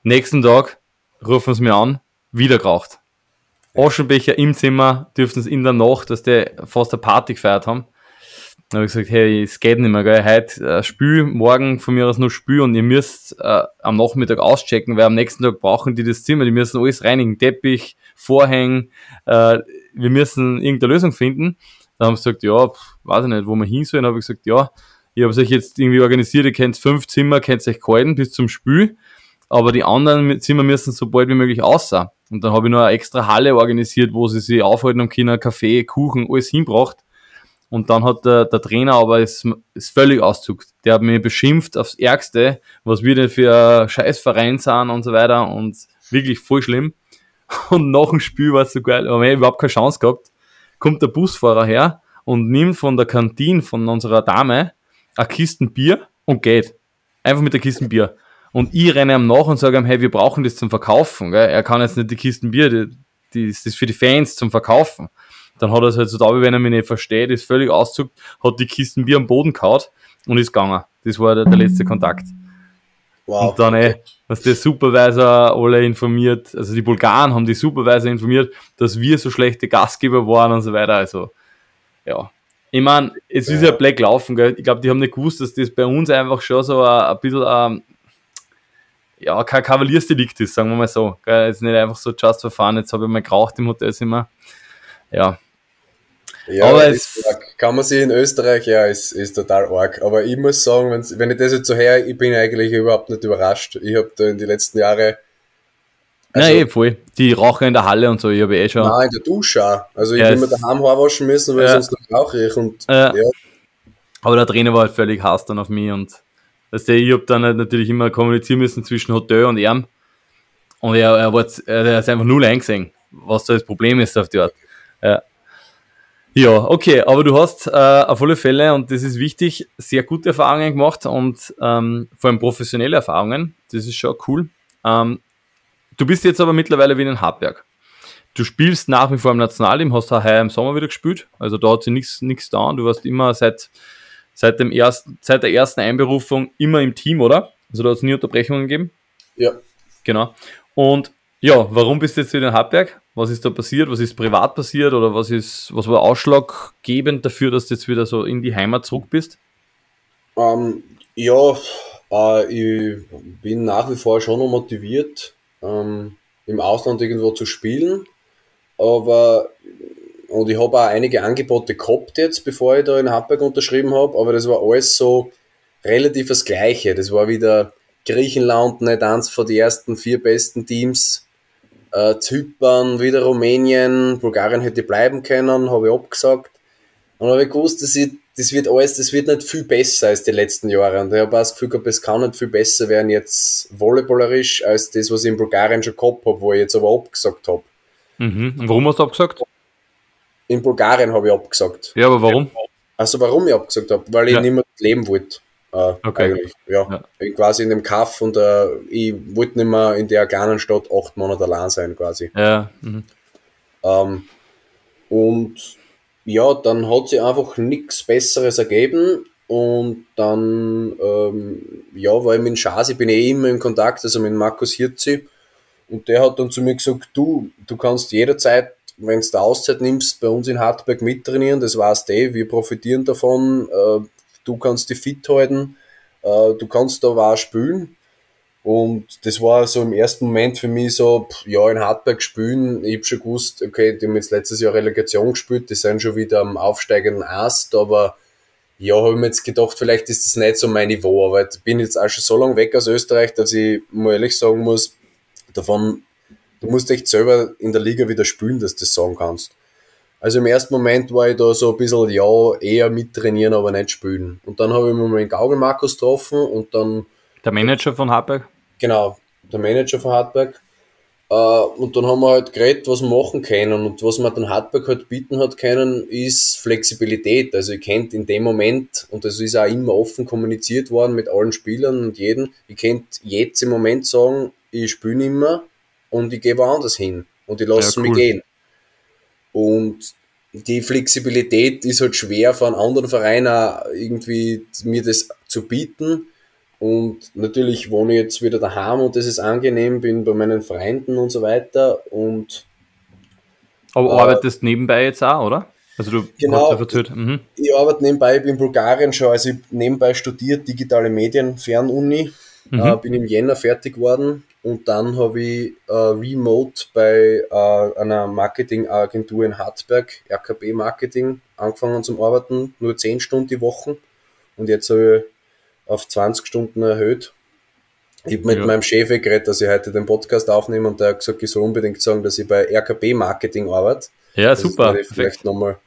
Nächsten Tag rufen sie mir an, wieder geraucht. Aschenbecher im Zimmer, dürften es in der Nacht, dass die fast eine Party gefeiert haben. Dann habe ich gesagt, hey, es geht nicht mehr, gell. Heute äh, spül, morgen von mir aus noch spül und ihr müsst äh, am Nachmittag auschecken, weil am nächsten Tag brauchen die das Zimmer, die müssen alles reinigen, Teppich, Vorhängen, äh, wir müssen irgendeine Lösung finden. Dann haben sie gesagt, ja, pff, weiß ich nicht, wo wir hin sollen. Dann habe ich gesagt, ja, ich habe euch jetzt irgendwie organisiert, ihr könnt fünf Zimmer, könnt euch gehalten bis zum Spiel, aber die anderen Zimmer müssen so bald wie möglich außer. Und dann habe ich noch eine extra Halle organisiert, wo sie sich aufhalten haben können, Kaffee, Kuchen, alles hinbracht. Und dann hat der, der Trainer aber es ist völlig auszuckt. Der hat mich beschimpft aufs Ärgste, was wir denn für ein Scheißverein sind und so weiter und wirklich voll schlimm. Und nach dem Spiel war es so geil, aber ich überhaupt keine Chance gehabt. Kommt der Busfahrer her und nimmt von der Kantine von unserer Dame eine Kisten Bier und geht. Einfach mit der Kisten Bier. Und ich renne ihm nach und sage ihm, hey, wir brauchen das zum Verkaufen. Gell? Er kann jetzt nicht die Kisten Bier, die, die ist das für die Fans zum Verkaufen. Dann hat er es halt so da, wenn er mich nicht versteht, ist völlig auszuckt, hat die Kisten Bier am Boden kaut und ist gegangen. Das war der, der letzte Kontakt. Wow. Und dann, ey, dass der Supervisor alle informiert, also die Bulgaren haben die Supervisor informiert, dass wir so schlechte Gastgeber waren und so weiter. Also, ja. Ich meine, es ja. ist ja Black laufen, gell? Ich glaube, die haben nicht gewusst, dass das bei uns einfach schon so ein, ein bisschen ähm, ja, kein Kavaliersdelikt ist, sagen wir mal so. Gell? Jetzt nicht einfach so just for fun, jetzt habe ich mal geraucht im Hotelzimmer. Ja. Ja, aber es kann man sich in Österreich, ja, ist, ist total arg. Aber ich muss sagen, wenn ich das jetzt so her, ich bin eigentlich überhaupt nicht überrascht. Ich habe da in den letzten Jahren also, Nein, eh, voll. Die rauchen in der Halle und so, ich habe eh schon. Nein, in der Dusche auch. Also ich ja, bin mir daheim Haar waschen müssen, weil ja. sonst noch rauche ich. Und, ja. ja. Aber der Trainer war halt völlig heiß dann auf mich und Weißt du, ich habe dann halt natürlich immer kommunizieren müssen zwischen Hotel und ihm. Und er, er, er ist einfach null eingesehen, was da das Problem ist auf die Art. Ja. Ja, okay, aber du hast äh, auf alle Fälle, und das ist wichtig, sehr gute Erfahrungen gemacht und ähm, vor allem professionelle Erfahrungen. Das ist schon cool. Ähm, du bist jetzt aber mittlerweile wie in Hartberg. Du spielst nach wie vor im Nationalteam, hast auch heuer im Sommer wieder gespielt. Also da hat sich nichts da. Du warst immer seit seit, dem ersten, seit der ersten Einberufung immer im Team, oder? Also da hat es nie Unterbrechungen gegeben? Ja. Genau. Und ja, warum bist du jetzt wieder in Hartberg? Was ist da passiert? Was ist privat passiert? Oder was ist, was war ausschlaggebend dafür, dass du jetzt wieder so in die Heimat zurück bist? Ähm, ja, äh, ich bin nach wie vor schon noch motiviert, ähm, im Ausland irgendwo zu spielen. Aber und ich habe auch einige Angebote gehabt jetzt, bevor ich da in Hartberg unterschrieben habe, aber das war alles so relativ das Gleiche. Das war wieder Griechenland, nicht eins von den ersten vier besten Teams. Äh, Zypern, wieder Rumänien, Bulgarien hätte bleiben können, habe ich abgesagt. Und habe ich gewusst, dass ich, das wird alles, das wird nicht viel besser als die letzten Jahre. Und ich habe auch das Gefühl gehabt, es kann nicht viel besser werden jetzt volleyballerisch als das, was ich in Bulgarien schon gehabt habe, wo ich jetzt aber abgesagt habe. Mhm. Und warum hast du abgesagt? In Bulgarien habe ich abgesagt. Ja, aber warum? Also warum ich abgesagt habe? Weil ich ja. nicht mehr leben wollte. Äh, okay. Eigentlich. Ja. ja. Quasi in dem Kaff und äh, ich wollte nicht mehr in der kleinen Stadt acht Monate allein sein, quasi. Ja. Mhm. Ähm, und ja, dann hat sich einfach nichts Besseres ergeben und dann ähm, ja, war ich mit Schasi, bin ich eh immer in Kontakt, also mit Markus Hirzi und der hat dann zu mir gesagt, du, du kannst jederzeit wenn du Auszeit nimmst, bei uns in Hartberg mittrainieren, das weißt du wir profitieren davon, äh, du kannst dich fit halten, äh, du kannst da auch spielen. Und das war so im ersten Moment für mich so, ja, in Hartberg spielen. Ich habe schon gewusst, okay, die haben jetzt letztes Jahr Relegation gespielt, die sind schon wieder am aufsteigenden Ast, aber ja, habe ich mir jetzt gedacht, vielleicht ist das nicht so mein Niveau, aber ich bin jetzt auch schon so lange weg aus Österreich, dass ich mal ehrlich sagen muss, davon du musst echt selber in der Liga wieder spielen, dass du das sagen kannst. Also im ersten Moment war ich da so ein bisschen, ja, eher mittrainieren, aber nicht spielen. Und dann habe ich mir mal den Gaugel Markus getroffen und dann. Der Manager von Hartberg? Genau, der Manager von Hartberg. Äh, und dann haben wir halt geredet, was wir machen können. Und was man dann Hartberg halt bieten hat können, ist Flexibilität. Also ihr kennt in dem Moment, und das ist auch immer offen kommuniziert worden mit allen Spielern und jeden, ihr könnt jetzt im Moment sagen, ich spiele nicht mehr und ich gehe woanders hin und ich lasse ja, cool. mich gehen. Und die Flexibilität ist halt schwer von anderen Vereinen irgendwie mir das zu bieten. Und natürlich wohne ich jetzt wieder daheim und das ist angenehm, bin bei meinen Freunden und so weiter. Und aber äh, arbeitest nebenbei jetzt auch, oder? Also du genau, mhm. Ich arbeite nebenbei, ich bin in Bulgarien schon, also ich nebenbei studiert digitale Medien, Fernuni, mhm. äh, bin im Jänner fertig geworden und dann habe ich äh, remote bei äh, einer Marketingagentur in Hartberg, RKB Marketing, angefangen zu arbeiten, nur 10 Stunden die Woche. und jetzt habe ich auf 20 Stunden erhöht. Ich habe mit ja. meinem Chef geredet, dass ich heute den Podcast aufnehme und der hat gesagt, ich soll unbedingt sagen, dass ich bei RKB Marketing arbeite. Ja, das super. Ich vielleicht nochmal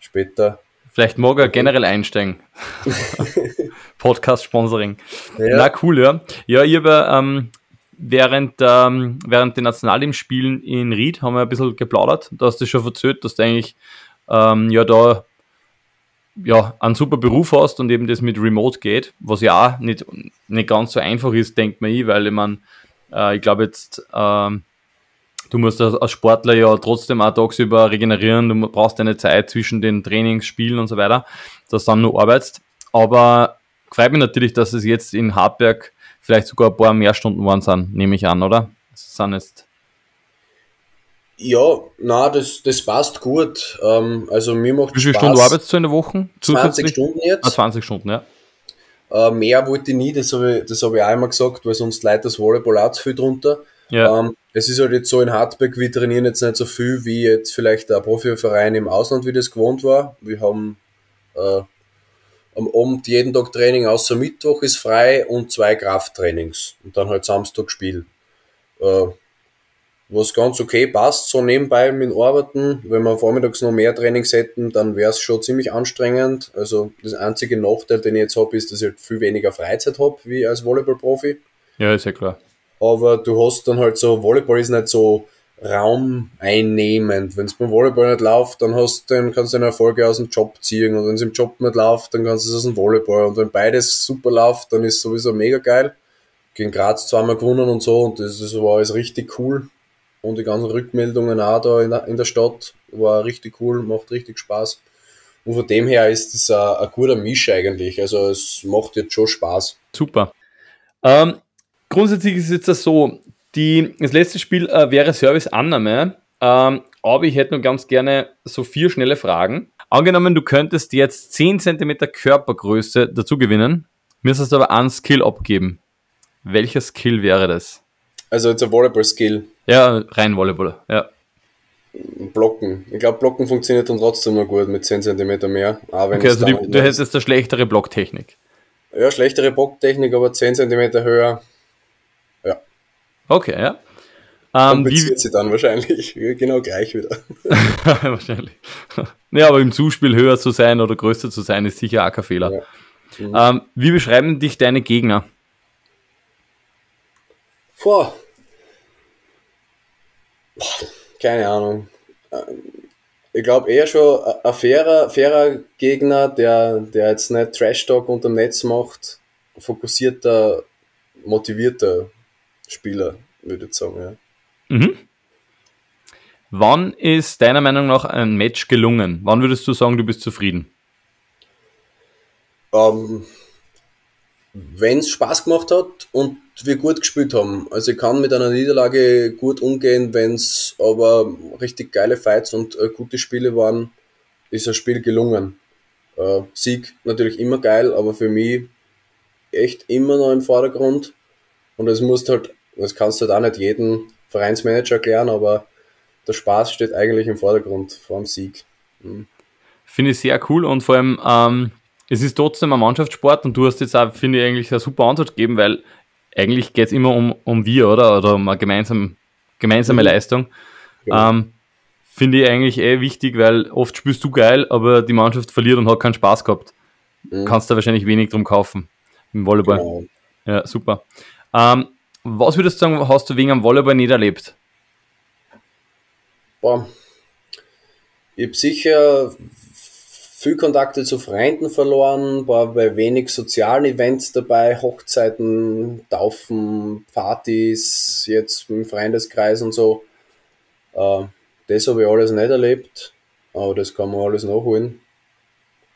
später. Vielleicht mag er generell einsteigen. Podcast-Sponsoring. Ja. Na, cool, ja. Ja, ich habe ähm, während, ähm, während den Nationalteamspielen in Ried haben wir ein bisschen geplaudert. Da hast du schon erzählt, dass du eigentlich ähm, ja da ja, einen super Beruf hast und eben das mit Remote geht, was ja auch nicht, nicht ganz so einfach ist, denkt man ich, weil ich meine, äh, ich glaube jetzt, ähm, du musst als Sportler ja trotzdem auch tagsüber regenerieren, du brauchst eine Zeit zwischen den Trainings, Spielen und so weiter, dass du dann nur arbeitest. Aber freut mich natürlich, dass es jetzt in Hartberg vielleicht sogar ein paar mehr Stunden waren sind, nehme ich an, oder? Das sind jetzt ja, na, das, das passt gut. Ähm, also mir macht Wie viele Stunden arbeitest du in der Woche? 20 Stunden jetzt. Ah, 20 Stunden, ja. Äh, mehr wollte ich nie, das habe ich, das hab ich auch immer gesagt, weil sonst leidet das Volleyball auch zu viel drunter. Ja. Ähm, es ist halt jetzt so in Hartberg, wir trainieren jetzt nicht so viel wie jetzt vielleicht ein Profiverein im Ausland, wie das gewohnt war. Wir haben äh, am Abend jeden Tag Training, außer Mittwoch ist frei und zwei Krafttrainings und dann halt Samstag Spiel. Äh, was ganz okay passt, so nebenbei mit Arbeiten. Wenn wir vormittags noch mehr Trainings hätten, dann wäre es schon ziemlich anstrengend. Also das einzige Nachteil, den ich jetzt habe, ist, dass ich halt viel weniger Freizeit habe, wie als Volleyball-Profi. Ja, ist ja klar. Aber du hast dann halt so, Volleyball ist nicht so raumeinnehmend. Wenn es beim Volleyball nicht läuft, dann hast dann kannst du eine Erfolge aus dem Job ziehen. Und wenn es im Job nicht läuft, dann kannst du es aus dem Volleyball. Und wenn beides super läuft, dann ist es sowieso mega geil. Gegen Graz zweimal gewonnen und so und das, das war alles richtig cool und die ganzen Rückmeldungen auch da in der, in der Stadt war richtig cool, macht richtig Spaß. Und von dem her ist es ein, ein, guter Misch eigentlich. Also es macht jetzt schon Spaß. Super. Ähm, grundsätzlich ist es jetzt das so, die, das letzte Spiel äh, wäre Service-Annahme, ähm, aber ich hätte nur ganz gerne so vier schnelle Fragen. Angenommen, du könntest jetzt 10 cm Körpergröße dazu gewinnen, müsstest aber einen Skill abgeben. Welcher Skill wäre das? Also jetzt ein Volleyball-Skill. Ja, rein Volleyball, ja. Blocken. Ich glaube, Blocken funktioniert dann trotzdem noch gut mit 10 cm mehr. okay, also die, du hättest eine schlechtere Blocktechnik. Ja, schlechtere Blocktechnik, aber 10 cm höher. Ja. Okay, ja. Ähm, Kompensiert sie dann wahrscheinlich. Genau gleich wieder. wahrscheinlich. Ja, aber im Zuspiel höher zu sein oder größer zu sein, ist sicher auch kein Fehler. Ja. Mhm. Ähm, wie beschreiben dich deine Gegner? Boah, keine Ahnung. Ich glaube eher schon ein fairer, fairer Gegner, der, der jetzt nicht Trash-Talk unterm Netz macht, fokussierter, motivierter Spieler, würde ich sagen. Ja. Mhm. Wann ist deiner Meinung nach ein Match gelungen? Wann würdest du sagen, du bist zufrieden? Ähm, Wenn es Spaß gemacht hat und wir gut gespielt haben. Also ich kann mit einer Niederlage gut umgehen, wenn es aber richtig geile Fights und äh, gute Spiele waren, ist das Spiel gelungen. Äh, Sieg natürlich immer geil, aber für mich echt immer noch im Vordergrund. Und es muss halt, das kannst du halt auch nicht jedem Vereinsmanager erklären, aber der Spaß steht eigentlich im Vordergrund vor dem Sieg. Mhm. Finde ich sehr cool und vor allem, ähm, es ist trotzdem ein Mannschaftssport und du hast jetzt auch, finde ich, eigentlich eine super Antwort gegeben, weil eigentlich geht es immer um, um wir, oder? Oder um eine gemeinsam, gemeinsame mhm. Leistung. Ja. Ähm, Finde ich eigentlich eh wichtig, weil oft spielst du geil, aber die Mannschaft verliert und hat keinen Spaß gehabt. Mhm. Kannst da wahrscheinlich wenig drum kaufen im Volleyball. Genau. Ja, super. Ähm, was würdest du sagen, hast du wegen am Volleyball nicht erlebt? Boah. Ich habe sicher viel Kontakte zu Freunden verloren, war bei wenig sozialen Events dabei, Hochzeiten, Taufen, Partys, jetzt im Freundeskreis und so. Äh, das habe ich alles nicht erlebt, aber das kann man alles nachholen.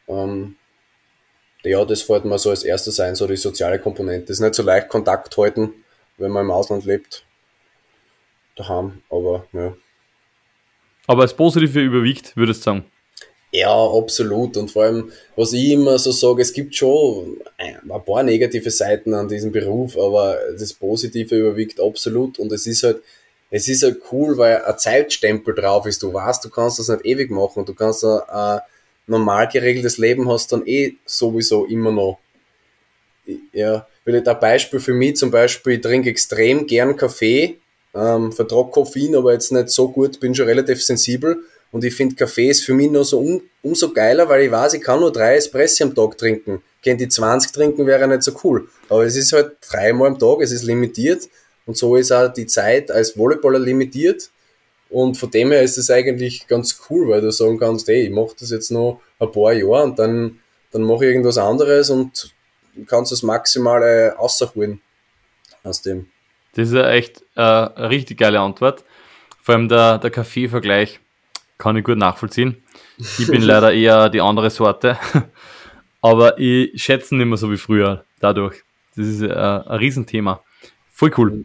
Ähm, ja, das fällt mir so als erstes ein, so die soziale Komponente. Es ist nicht so leicht Kontakt halten, wenn man im Ausland lebt. Daheim, aber ja. Aber das Positive überwiegt, würdest du sagen? Ja, absolut. Und vor allem, was ich immer so sage, es gibt schon ein paar negative Seiten an diesem Beruf, aber das Positive überwiegt absolut. Und es ist halt, es ist halt cool, weil ein Zeitstempel drauf ist. Du weißt, du kannst das nicht ewig machen. Du kannst äh, normal geregeltes Leben hast, dann eh sowieso immer noch. Ja, ich ein Beispiel für mich zum Beispiel, ich trinke extrem gern Kaffee, ähm, vertrag Koffein, aber jetzt nicht so gut, bin schon relativ sensibel und ich finde Kaffee ist für mich noch so um, umso geiler, weil ich weiß, ich kann nur drei Espresso am Tag trinken. Gehen die 20 trinken wäre nicht so cool. Aber es ist halt dreimal am Tag, es ist limitiert und so ist auch die Zeit als Volleyballer limitiert. Und von dem her ist es eigentlich ganz cool, weil du sagen kannst, hey, ich mache das jetzt noch ein paar Jahre und dann, dann mache ich irgendwas anderes und kannst das Maximale rausholen aus dem. Das ist ja echt äh, eine richtig geile Antwort. Vor allem der, der Kaffee-Vergleich kann ich gut nachvollziehen. Ich bin leider eher die andere Sorte. Aber ich schätze nicht mehr so wie früher dadurch. Das ist äh, ein Riesenthema. Voll cool.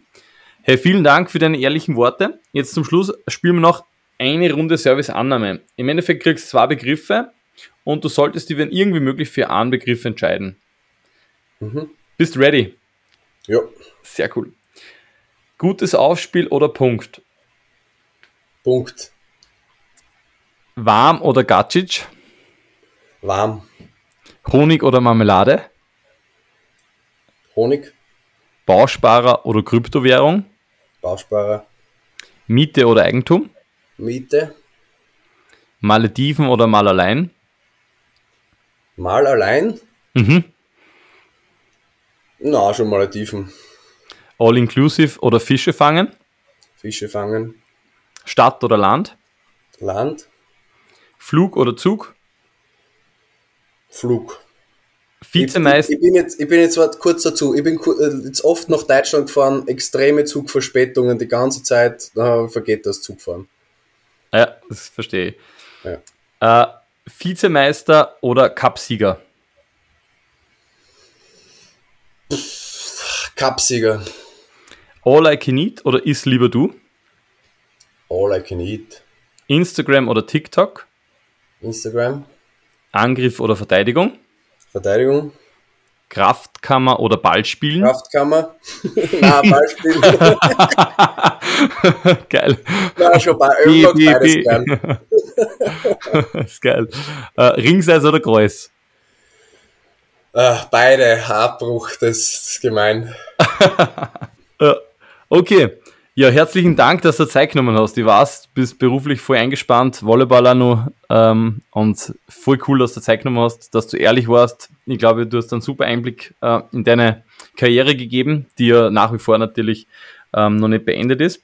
Hey, vielen Dank für deine ehrlichen Worte. Jetzt zum Schluss spielen wir noch eine Runde Service-Annahme. Im Endeffekt kriegst du zwei Begriffe und du solltest dich, wenn irgendwie möglich, für einen Begriff entscheiden. Mhm. Bist ready? Ja. Sehr cool. Gutes Aufspiel oder Punkt? Punkt. Warm oder Gacic? Warm. Honig oder Marmelade? Honig. Bausparer oder Kryptowährung? Bausparer. Miete oder Eigentum? Miete. Malediven oder mal allein? Mal allein? Mhm. Na, schon Malediven. All-inclusive oder Fische fangen? Fische fangen. Stadt oder Land? Land. Flug oder Zug? Flug. Vizemeister. Ich, ich, bin jetzt, ich bin jetzt kurz dazu. Ich bin äh, jetzt oft nach Deutschland gefahren, extreme Zugverspätungen die ganze Zeit. Da vergeht das Zugfahren. Ja, das verstehe ich. Ja. Äh, Vizemeister oder Cupsieger? Cupsieger. All I can eat oder Is lieber du? All I can eat. Instagram oder TikTok? Instagram. Angriff oder Verteidigung? Verteidigung. Kraftkammer oder Ballspielen? Kraftkammer. Na, Ballspielen. geil. Na, schon bei Ölblock beides gern. ist geil. Äh, Ringseis oder Kreuz? Äh, beide, Abbruch, das ist gemein. okay. Ja, herzlichen Dank, dass du Zeit genommen hast. Ich weiß, bist beruflich voll eingespannt, Volleyballer noch ähm, und voll cool, dass du Zeit genommen hast, dass du ehrlich warst. Ich glaube, du hast einen super Einblick äh, in deine Karriere gegeben, die ja nach wie vor natürlich ähm, noch nicht beendet ist.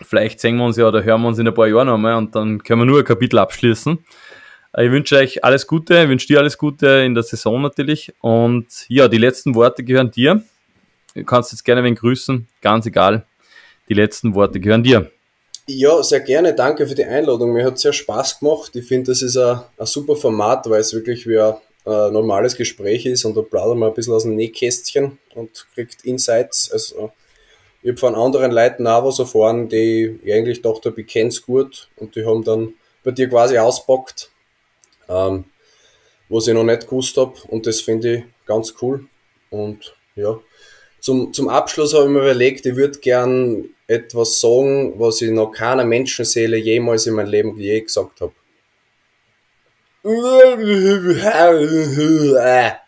Vielleicht sehen wir uns ja oder hören wir uns in ein paar Jahren nochmal und dann können wir nur ein Kapitel abschließen. Äh, ich wünsche euch alles Gute, ich wünsche dir alles Gute in der Saison natürlich und ja, die letzten Worte gehören dir. Du kannst jetzt gerne wen grüßen, ganz egal die letzten Worte gehören dir. Ja, sehr gerne. Danke für die Einladung. Mir hat sehr Spaß gemacht. Ich finde, das ist ein, super Format, weil es wirklich wie ein, normales Gespräch ist und da plaudern wir ein bisschen aus dem Nähkästchen und kriegt Insights. Also, ich habe von anderen Leuten auch was erfahren, die ich eigentlich dachte, ich kenne gut und die haben dann bei dir quasi auspackt, ähm, was ich noch nicht gewusst habe und das finde ich ganz cool. Und ja, zum, zum Abschluss habe ich mir überlegt, ich würde gern etwas sagen, was ich noch keiner Menschenseele jemals in meinem Leben je gesagt habe.